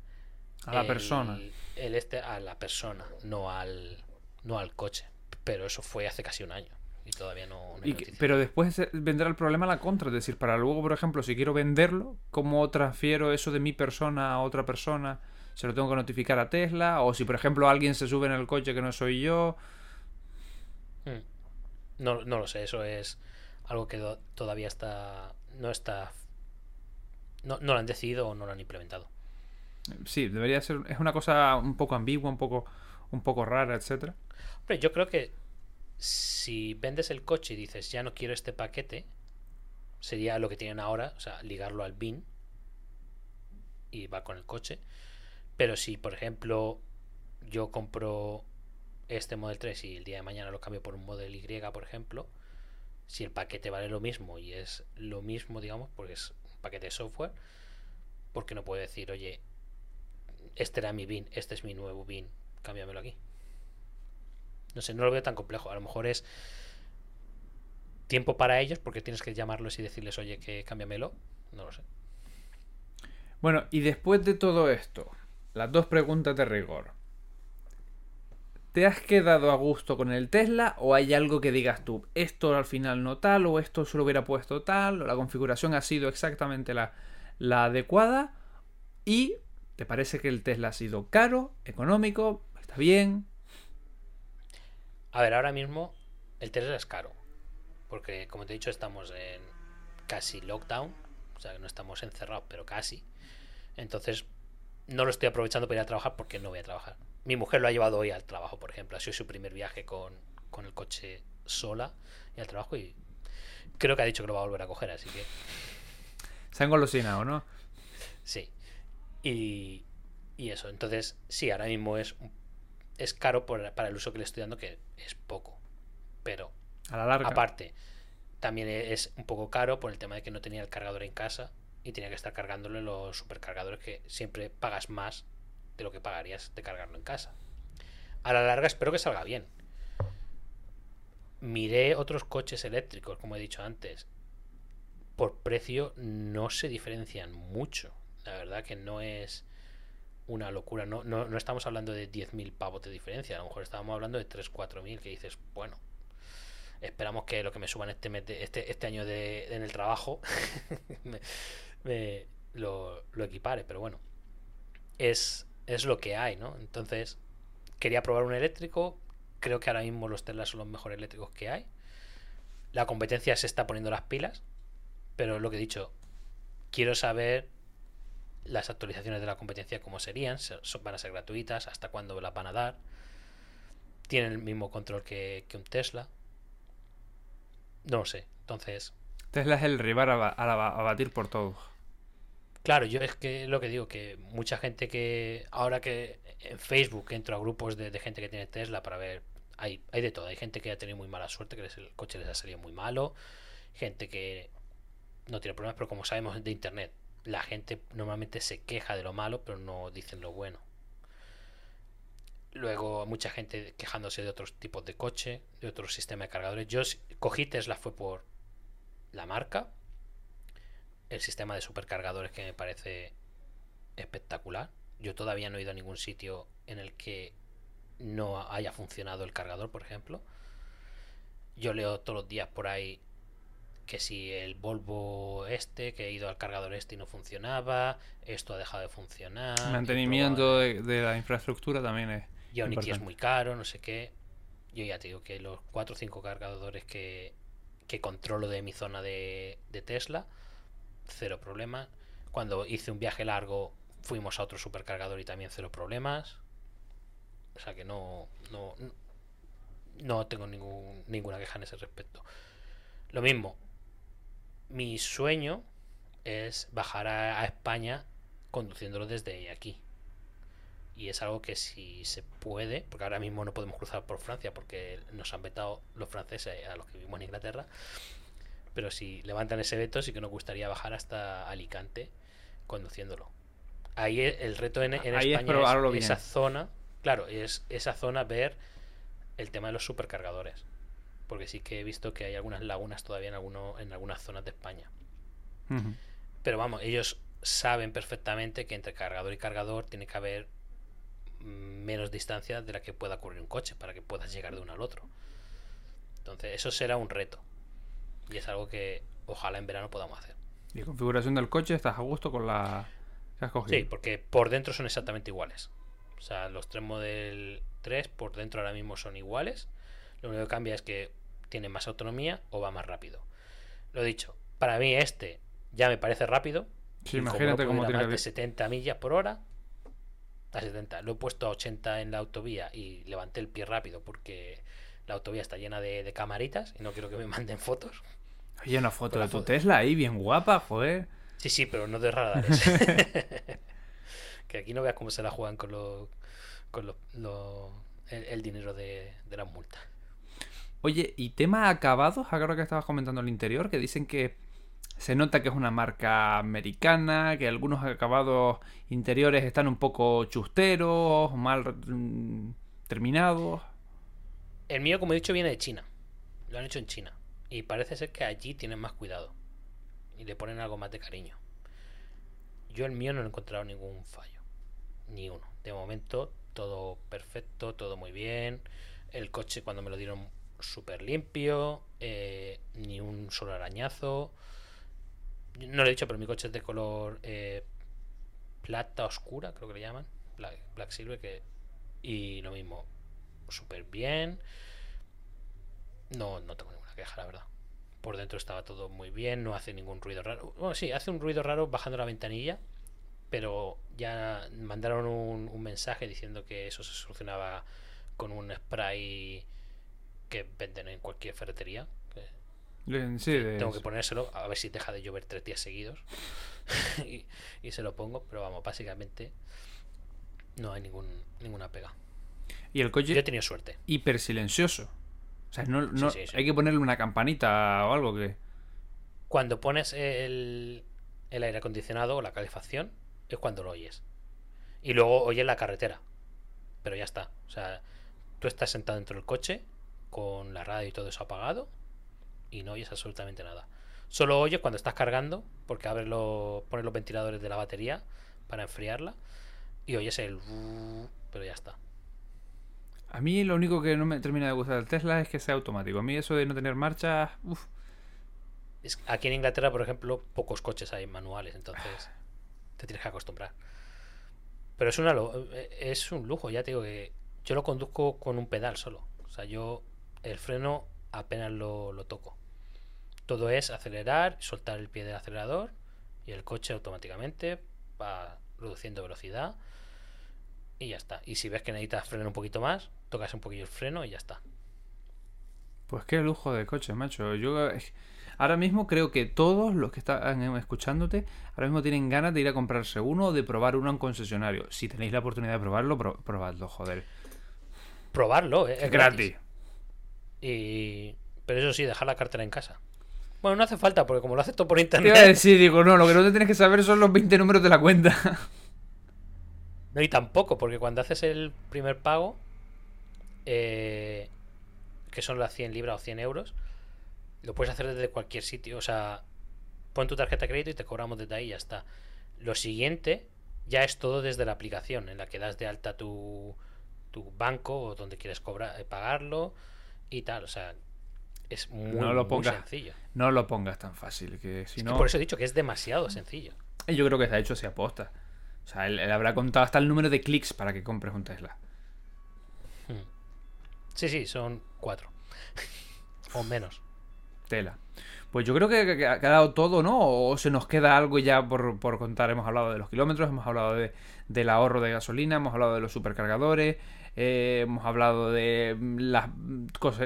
A la el- persona. el este a la persona, no al, no al coche. Pero eso fue hace casi un año y todavía no, no hay Y que- noticia. pero después vendrá el problema a la contra. Es decir, para luego, por ejemplo, si quiero venderlo, ¿cómo transfiero eso de mi persona a otra persona? ¿Se lo tengo que notificar a Tesla? O si, por ejemplo, alguien se sube en el coche que no soy yo. Mm. No, no lo sé, eso es algo que todavía está. No está. No, no lo han decidido o no lo han implementado. Sí, debería ser. Es una cosa un poco ambigua, un poco, un poco rara, etcétera. Pero yo creo que si vendes el coche y dices ya no quiero este paquete, sería lo que tienen ahora, o sea, ligarlo al BIN y va con el coche. Pero si, por ejemplo, yo compro este Model 3 y el día de mañana lo cambio por un Model Y, por ejemplo, si el paquete vale lo mismo y es lo mismo, digamos, porque es un paquete de software, porque no puedo decir, oye, este era mi BIN, este es mi nuevo BIN, cámbiamelo aquí. No sé, no lo veo tan complejo. A lo mejor es tiempo para ellos porque tienes que llamarlos y decirles, oye, que cámbiamelo. No lo sé. Bueno, y después de todo esto, las dos preguntas de rigor. ¿Te has quedado a gusto con el Tesla o hay algo que digas tú, esto al final no tal o esto se lo hubiera puesto tal o la configuración ha sido exactamente la, la adecuada ¿Y te parece que el Tesla ha sido caro, económico, está bien? A ver, ahora mismo el Tesla es caro. Porque, como te he dicho, estamos en casi lockdown. O sea, que no estamos encerrados, pero casi. Entonces, no lo estoy aprovechando para ir a trabajar porque no voy a trabajar. Mi mujer lo ha llevado hoy al trabajo, por ejemplo. Ha sido su primer viaje con, con el coche sola y al trabajo y creo que ha dicho que lo va a volver a coger, así que Se han golosinado, ¿no? sí. Y, y eso, entonces sí, ahora mismo es, es caro por- para el uso que le estoy dando, que es poco. Pero A la larga. aparte, también es un poco caro por el tema de que no tenía el cargador en casa y tenía que estar cargándolo en los supercargadores que siempre pagas más de lo que pagarías de cargarlo en casa. A la larga espero que salga bien. Miré otros coches eléctricos, como he dicho antes. Por precio no se diferencian mucho. La verdad que no es una locura. No, no, no estamos hablando de 10.000 pavos de diferencia. A lo mejor estábamos hablando de 3, 4.000 que dices, bueno, esperamos que lo que me suban este, este, este año de, en el trabajo [laughs] me- me- lo, lo equipare. Pero bueno, es, es lo que hay, ¿no? Entonces, quería probar un eléctrico. Creo que ahora mismo los Tesla son los mejores eléctricos que hay. La competencia se está poniendo las pilas. Pero lo que he dicho, quiero saber las actualizaciones de la competencia cómo serían. Se- son- Van a ser gratuitas, hasta cuándo las van a dar. Tienen el mismo control que, que un Tesla. No lo sé. Entonces, Tesla es el rival a, a a batir por todos. Claro, yo es que lo que digo, que mucha gente que ahora que en Facebook entro a grupos de, de gente que tiene Tesla para ver, hay, hay de todo, hay gente que ha tenido muy mala suerte, que les- el coche les ha salido muy malo, gente que no tiene problemas, pero como sabemos de internet, la gente normalmente se queja de lo malo, pero no dicen lo bueno. Luego mucha gente quejándose de otros tipos de coche, de otros sistemas de cargadores. Yo cogí Tesla fue por la marca, el sistema de supercargadores que me parece espectacular. Yo todavía no he ido a ningún sitio en el que no haya funcionado el cargador, por ejemplo. Yo leo todos los días por ahí que si el Volvo este, que he ido al cargador este y no funcionaba, esto ha dejado de funcionar. Mantenimiento de, de la infraestructura también es. Ionity es importante. muy caro, no sé qué. Yo ya te digo que los 4 o 5 cargadores que, que controlo de mi zona de, de Tesla, cero problemas. Cuando hice un viaje largo, fuimos a otro supercargador y también cero problemas. O sea que no, no, no tengo ningún, ninguna queja en ese respecto. Lo mismo, mi sueño es bajar a, a España conduciéndolo desde aquí. Y es algo que si se puede, porque ahora mismo no podemos cruzar por Francia porque nos han vetado los franceses a los que vivimos en Inglaterra. Pero si levantan ese veto, sí que nos gustaría bajar hasta Alicante conduciéndolo. Ahí e- el reto en, en Ahí es España es esa zona, claro, es esa zona ver el tema de los supercargadores. Porque sí que he visto que hay algunas lagunas todavía en, alguno, en algunas zonas de España. Pero vamos, ellos saben perfectamente que entre cargador y cargador tiene que haber menos distancia de la que pueda ocurrir un coche para que puedas llegar de uno al otro. Entonces, eso será un reto. Y es algo que ojalá en verano podamos hacer. Y configuración del coche, ¿estás a gusto con la que has cogido? Sí, porque por dentro son exactamente iguales. O sea, los tres Model 3 por dentro ahora mismo son iguales. Lo único que cambia es que tiene más autonomía o va más rápido. Lo dicho, para mí este ya me parece rápido. Sí, imagínate cómo tiene más de 70 millas por hora. A 70. Lo he puesto a 80 en la autovía y levanté el pie rápido porque la autovía está llena de, de camaritas y no quiero que me [laughs] manden fotos. Oye, una foto de tu. Tesla ahí, bien guapa, joder. Sí, sí, pero no de radares. [laughs] [laughs] que aquí no veas cómo se la juegan con los con los- el, el dinero de, de las multas. Oye, y tema acabados, ahora que estabas comentando el interior, que dicen que se nota que es una marca americana, que algunos acabados interiores están un poco chusteros, mal mm, terminados. El mío, como he dicho, viene de China. Lo han hecho en China. Y parece ser que allí tienen más cuidado. Y le ponen algo más de cariño. Yo el mío no he encontrado ningún fallo. Ni uno. De momento, todo perfecto, todo muy bien. El coche cuando me lo dieron súper limpio. eh, ni un solo arañazo. No lo he dicho, pero mi coche es de color eh, plata oscura, creo que le llaman. Black, Silver, que. Y lo mismo. Súper bien. No, no tengo ninguna queja, la verdad. Por dentro estaba todo muy bien, no hace ningún ruido raro. Bueno, sí, hace un ruido raro bajando la ventanilla, pero ya mandaron un mensaje diciendo que eso se solucionaba con un spray que venden en cualquier ferretería. que Sí, tengo que ponérselo a ver si deja de llover tres días seguidos. [laughs] y, y se lo pongo, pero vamos, básicamente no hay ningún, ninguna pega. Y el coche Yo he tenido suerte. hiper silencioso. O sea, no, no- sí, sí. hay que ponerle una campanita o algo que. Cuando pones el, el aire acondicionado o la calefacción, es cuando lo oyes. Y luego oyes la carretera. Pero ya está. O sea, tú estás sentado dentro del coche con la radio y todo eso apagado y no oyes absolutamente nada. Solo oyes cuando estás cargando, porque abres los, pones los ventiladores de la batería para enfriarla y oyes el... Pero ya está. A mí lo único que no me termina de gustar del Tesla es que sea automático. A mí eso de no tener marcha. Uf. Aquí en Inglaterra, por ejemplo, pocos coches hay manuales, entonces te tienes que acostumbrar. Pero es, una, eh, es un lujo, ya te digo que yo lo conduzco con un pedal solo. O sea, yo el freno apenas lo, lo toco. Todo es acelerar, soltar el pie del acelerador y el coche automáticamente va reduciendo velocidad y ya está. Y si ves que necesitas frenar un poquito más, tocas un poquillo el freno y ya está. Pues qué lujo de coche, macho. Yo ahora mismo creo que todos los que están escuchándote ahora mismo tienen ganas de ir a comprarse uno o de probar uno en concesionario. Si tenéis la oportunidad de probarlo, pro- probadlo, joder. Probarlo, eh, es Es gratis. gratis. Y... Pero eso sí, dejar la cartera en casa. Bueno, no hace falta, porque como lo haces todo por internet. decir, digo, no, lo que no te tienes que saber son los 20 números de la cuenta. No, y tampoco, porque cuando haces el primer pago, eh, que son las 100 libras o 100 euros, lo puedes hacer desde cualquier sitio. O sea, pon tu tarjeta de crédito y te cobramos desde ahí y ya está. Lo siguiente ya es todo desde la aplicación, en la que das de alta tu, tu banco o donde quieres cobrar, eh, pagarlo y tal. O sea, es muy, No lo muy pongas. sencillo. No lo pongas tan fácil, que si Es que no... por eso he dicho que es demasiado sencillo. Yo creo que está hecho así aposta. O sea, él, él habrá contado hasta el número de clics para que compres un Tesla. Sí, sí, son cuatro. [laughs] o menos. Tela. Pues yo creo que ha quedado todo, ¿no? O se nos queda algo ya por, por contar. Hemos hablado de los kilómetros, hemos hablado de, del ahorro de gasolina, hemos hablado de los supercargadores, eh, hemos hablado de mm, las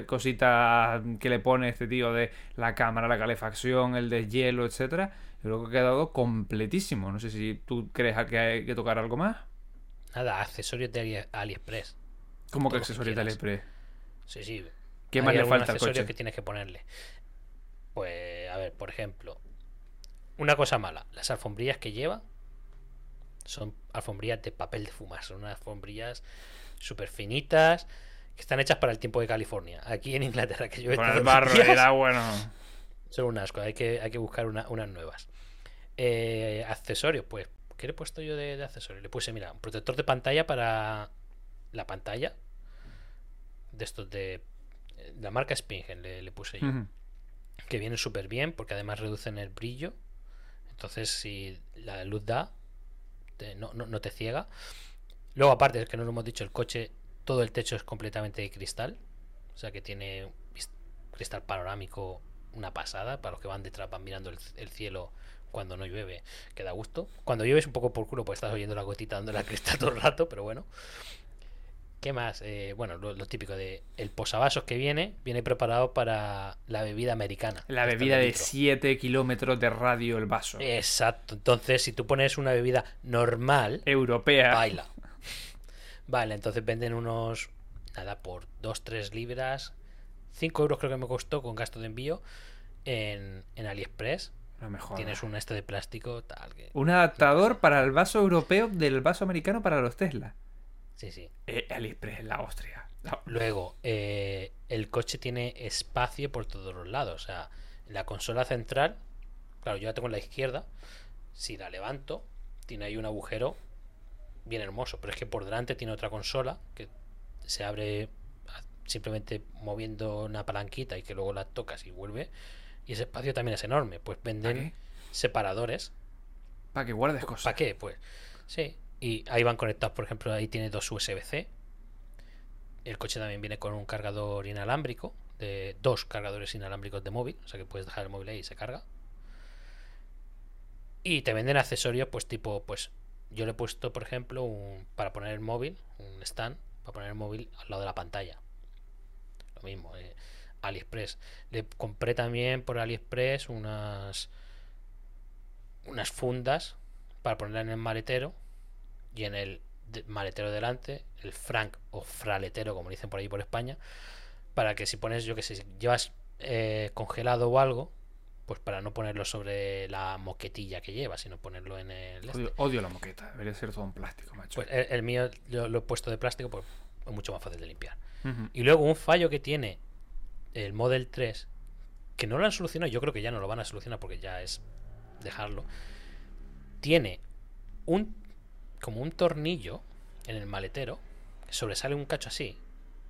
cositas que le pone este tío de la cámara, la calefacción, el deshielo, etcétera. Yo creo que ha quedado completísimo. No sé si tú crees que hay que tocar algo más. Nada, accesorios de Ali- AliExpress. Como que accesorios de. AliExpress. Sí, sí. ¿Qué Hay más le falta al coche? que tienes que ponerle? Pues, a ver, por ejemplo, una cosa mala, las alfombrillas que lleva son alfombrillas de papel de fumar, son unas alfombrillas súper finitas que están hechas para el tiempo de California. Aquí en Inglaterra, que llueve Con el barro y días, el agua, no. son un asco, hay que, hay que buscar una- unas nuevas. Eh, accesorios, pues, ¿qué le he puesto yo de, de accesorios? Le puse, mira, un protector de pantalla para la pantalla. De estos de. La marca Spingen le, le puse yo. Que vienen súper bien porque además reducen el brillo. Entonces, si la luz da, te- no, no- no te ciega. Luego, aparte, es que no lo hemos dicho, el coche, todo el techo es completamente de cristal. O sea que tiene cristal panorámico, una pasada. Para los que van detrás, van mirando el, el cielo cuando no llueve, que da gusto. Cuando llueve es un poco por culo, pues estás oyendo la gotita dando la cristal todo el rato, pero bueno. ¿Qué más? Eh, bueno, lo, lo típico de el posavasos que viene, viene preparado para la bebida americana. La bebida de litro. 7 kilómetros de radio el vaso. Exacto. Entonces, si tú pones una bebida normal, Europea. baila. Vale, entonces venden unos. Nada, por 2-3 libras. 5 euros creo que me costó con gasto de envío en, en AliExpress. No me. Tienes un este de plástico, tal. Que... Un adaptador para el vaso europeo del vaso americano para los Tesla. Sí, sí. Eh, AliExpress, la Austria. Luego, eh, el coche tiene espacio por todos los lados. O sea, la consola central, claro, yo la tengo en la izquierda. Si la levanto, tiene ahí un agujero bien hermoso. Pero es que por delante tiene otra consola que se abre simplemente moviendo una palanquita y que luego la tocas y vuelve. Y ese espacio también es enorme. Pues ¿Para venden separadores. Para que guardes cosas. ¿Para qué? Pues Sí, y ahí van conectados, por ejemplo, ahí tiene dos USB-C. El coche también viene con un cargador inalámbrico, de dos cargadores inalámbricos de móvil, o sea que puedes dejar el móvil ahí y se carga. Y te venden accesorios, pues tipo, pues yo le he puesto, por ejemplo, un, para poner el móvil, un stand, para poner el móvil al lado de la pantalla. Lo mismo, eh, AliExpress. Le compré también por AliExpress unas unas fundas para ponerla en el maletero y en el maletero delante, el frank o fraletero, como dicen por ahí por España, para que si pones, yo que sé, si llevas eh, congelado o algo, pues para no ponerlo sobre la moquetilla que llevas, sino ponerlo en el... este. Odio, odio la moqueta, debería ser todo en plástico, macho. Pues el, el mío yo lo he puesto de plástico, pues es mucho más fácil de limpiar. Y luego un fallo que tiene el Model 3, que no lo han solucionado, yo creo que ya no lo van a solucionar porque ya es dejarlo. Tiene un como un tornillo en el maletero, que sobresale un cacho así,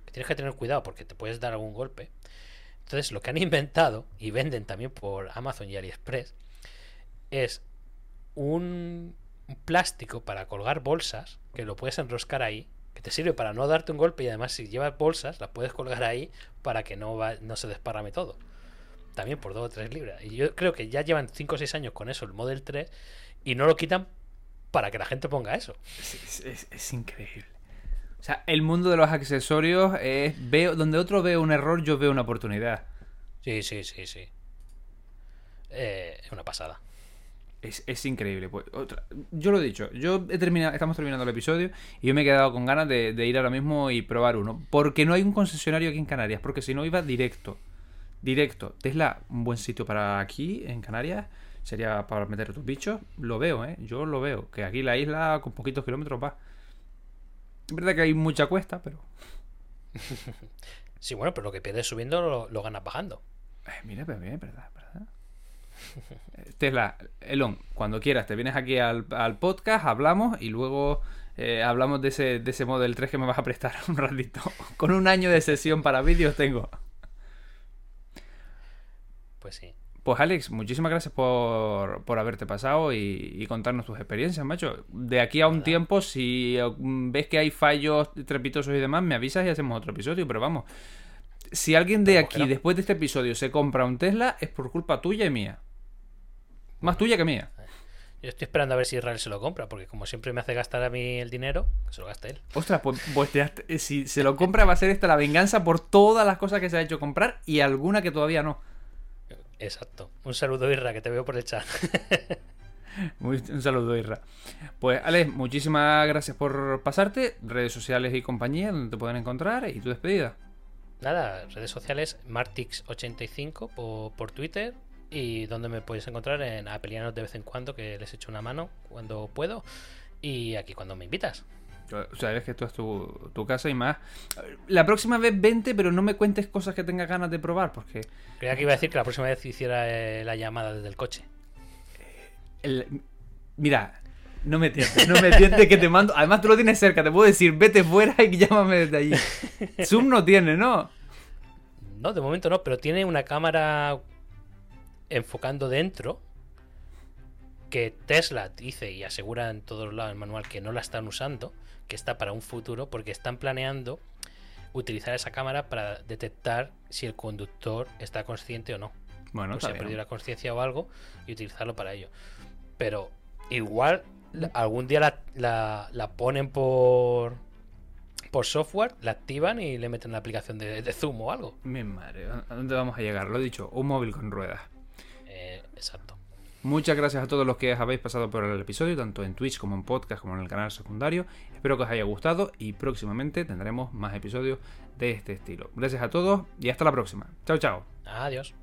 que tienes que tener cuidado porque te puedes dar algún golpe. Entonces lo que han [laughs] inventado y venden también por Amazon y AliExpress es un, plástico para colgar bolsas que lo puedes enroscar ahí que te sirve para no darte un golpe y además si llevas bolsas las puedes colgar ahí para que no, va- no se desparrame todo. También por 2 o 3 libras. Y yo creo que ya llevan 5 o 6 años con eso, el Model 3, y no lo quitan para que la gente ponga eso. Es, es- es- es increíble. O sea, el mundo de los accesorios es. Veo, donde otro ve un error, yo veo una oportunidad. Sí, sí, sí, sí. Eh, es una pasada. Es, es increíble. Pues, otra- yo lo he dicho, yo he terminado, estamos terminando el episodio y yo me he quedado con ganas de, de ir ahora mismo y probar uno. Porque no hay un concesionario aquí en Canarias, porque si no iba directo. Directo. Tesla, un buen sitio para aquí, en Canarias. Sería para meter tus bichos. Lo veo, ¿eh? Yo lo veo. Que aquí la isla con poquitos kilómetros va. Es verdad que hay mucha cuesta, pero... [laughs] Sí, bueno, pero lo que pierdes subiendo lo, lo ganas bajando. Eh, mira, pero bien, verdad, verdad. Eh, Tesla, Elon, cuando quieras, te vienes aquí al, al podcast, hablamos y luego eh, hablamos de ese, de ese Model 3 que me vas a prestar [laughs] un ratito. Con un año de sesión para vídeos tengo. Pues sí. Pues Alex, muchísimas gracias por, por haberte pasado y, y contarnos tus experiencias, macho. De aquí a un tiempo, si eh, ves que hay fallos trepitosos y demás, me avisas y hacemos otro episodio, pero vamos. Si alguien de aquí, después de este episodio, se compra un Tesla, es por culpa tuya y mía. Más tuya que mía. Yo estoy esperando a ver si Israel se lo compra, porque como siempre me hace gastar a mí el dinero, que se lo gaste él. Ostras, pues, pues te eh, si se lo compra va a ser esta la venganza por todas las cosas que se ha hecho comprar y alguna que todavía no. Exacto. Un saludo, Irra, que te veo por el chat. [laughs] Un saludo, Irra. Pues, Alex, muchísimas gracias por pasarte. Redes sociales y compañía, donde te pueden encontrar y tu despedida. Nada, redes sociales, Martix85 por, por Twitter y donde me puedes encontrar en Apelianos de vez en cuando, que les echo una mano cuando puedo y aquí cuando me invitas. O sea, ves que esto es tu, tu casa y más. La próxima vez vente, pero no me cuentes cosas que tengas ganas de probar, porque Creía que iba a decir que la próxima vez hiciera eh, la llamada desde el coche. el- mira, no me tientes, no me tientes que te mando. Además, tú lo tienes cerca, te puedo decir, vete fuera y llámame desde allí. [laughs] Zoom no tiene, ¿no? No, de momento no, pero tiene una cámara enfocando dentro que Tesla dice y asegura en todos lados el manual que no la están usando, que está para un futuro, porque están planeando utilizar esa cámara para detectar si el conductor está consciente o no. Bueno, o si ha perdido la conciencia o algo y utilizarlo para ello. Pero igual algún día la, la- la ponen por por software, la activan y le meten la aplicación de, de Zoom o algo. Mi madre, ¿a dónde vamos a llegar? Lo he dicho, un móvil con ruedas. Eh, exacto. Muchas gracias a todos los que habéis pasado por el episodio, tanto en Twitch como en podcast, como en el canal secundario. Espero que os haya gustado y próximamente tendremos más episodios de este estilo. Gracias a todos y hasta la próxima. Chao, chao. Adiós.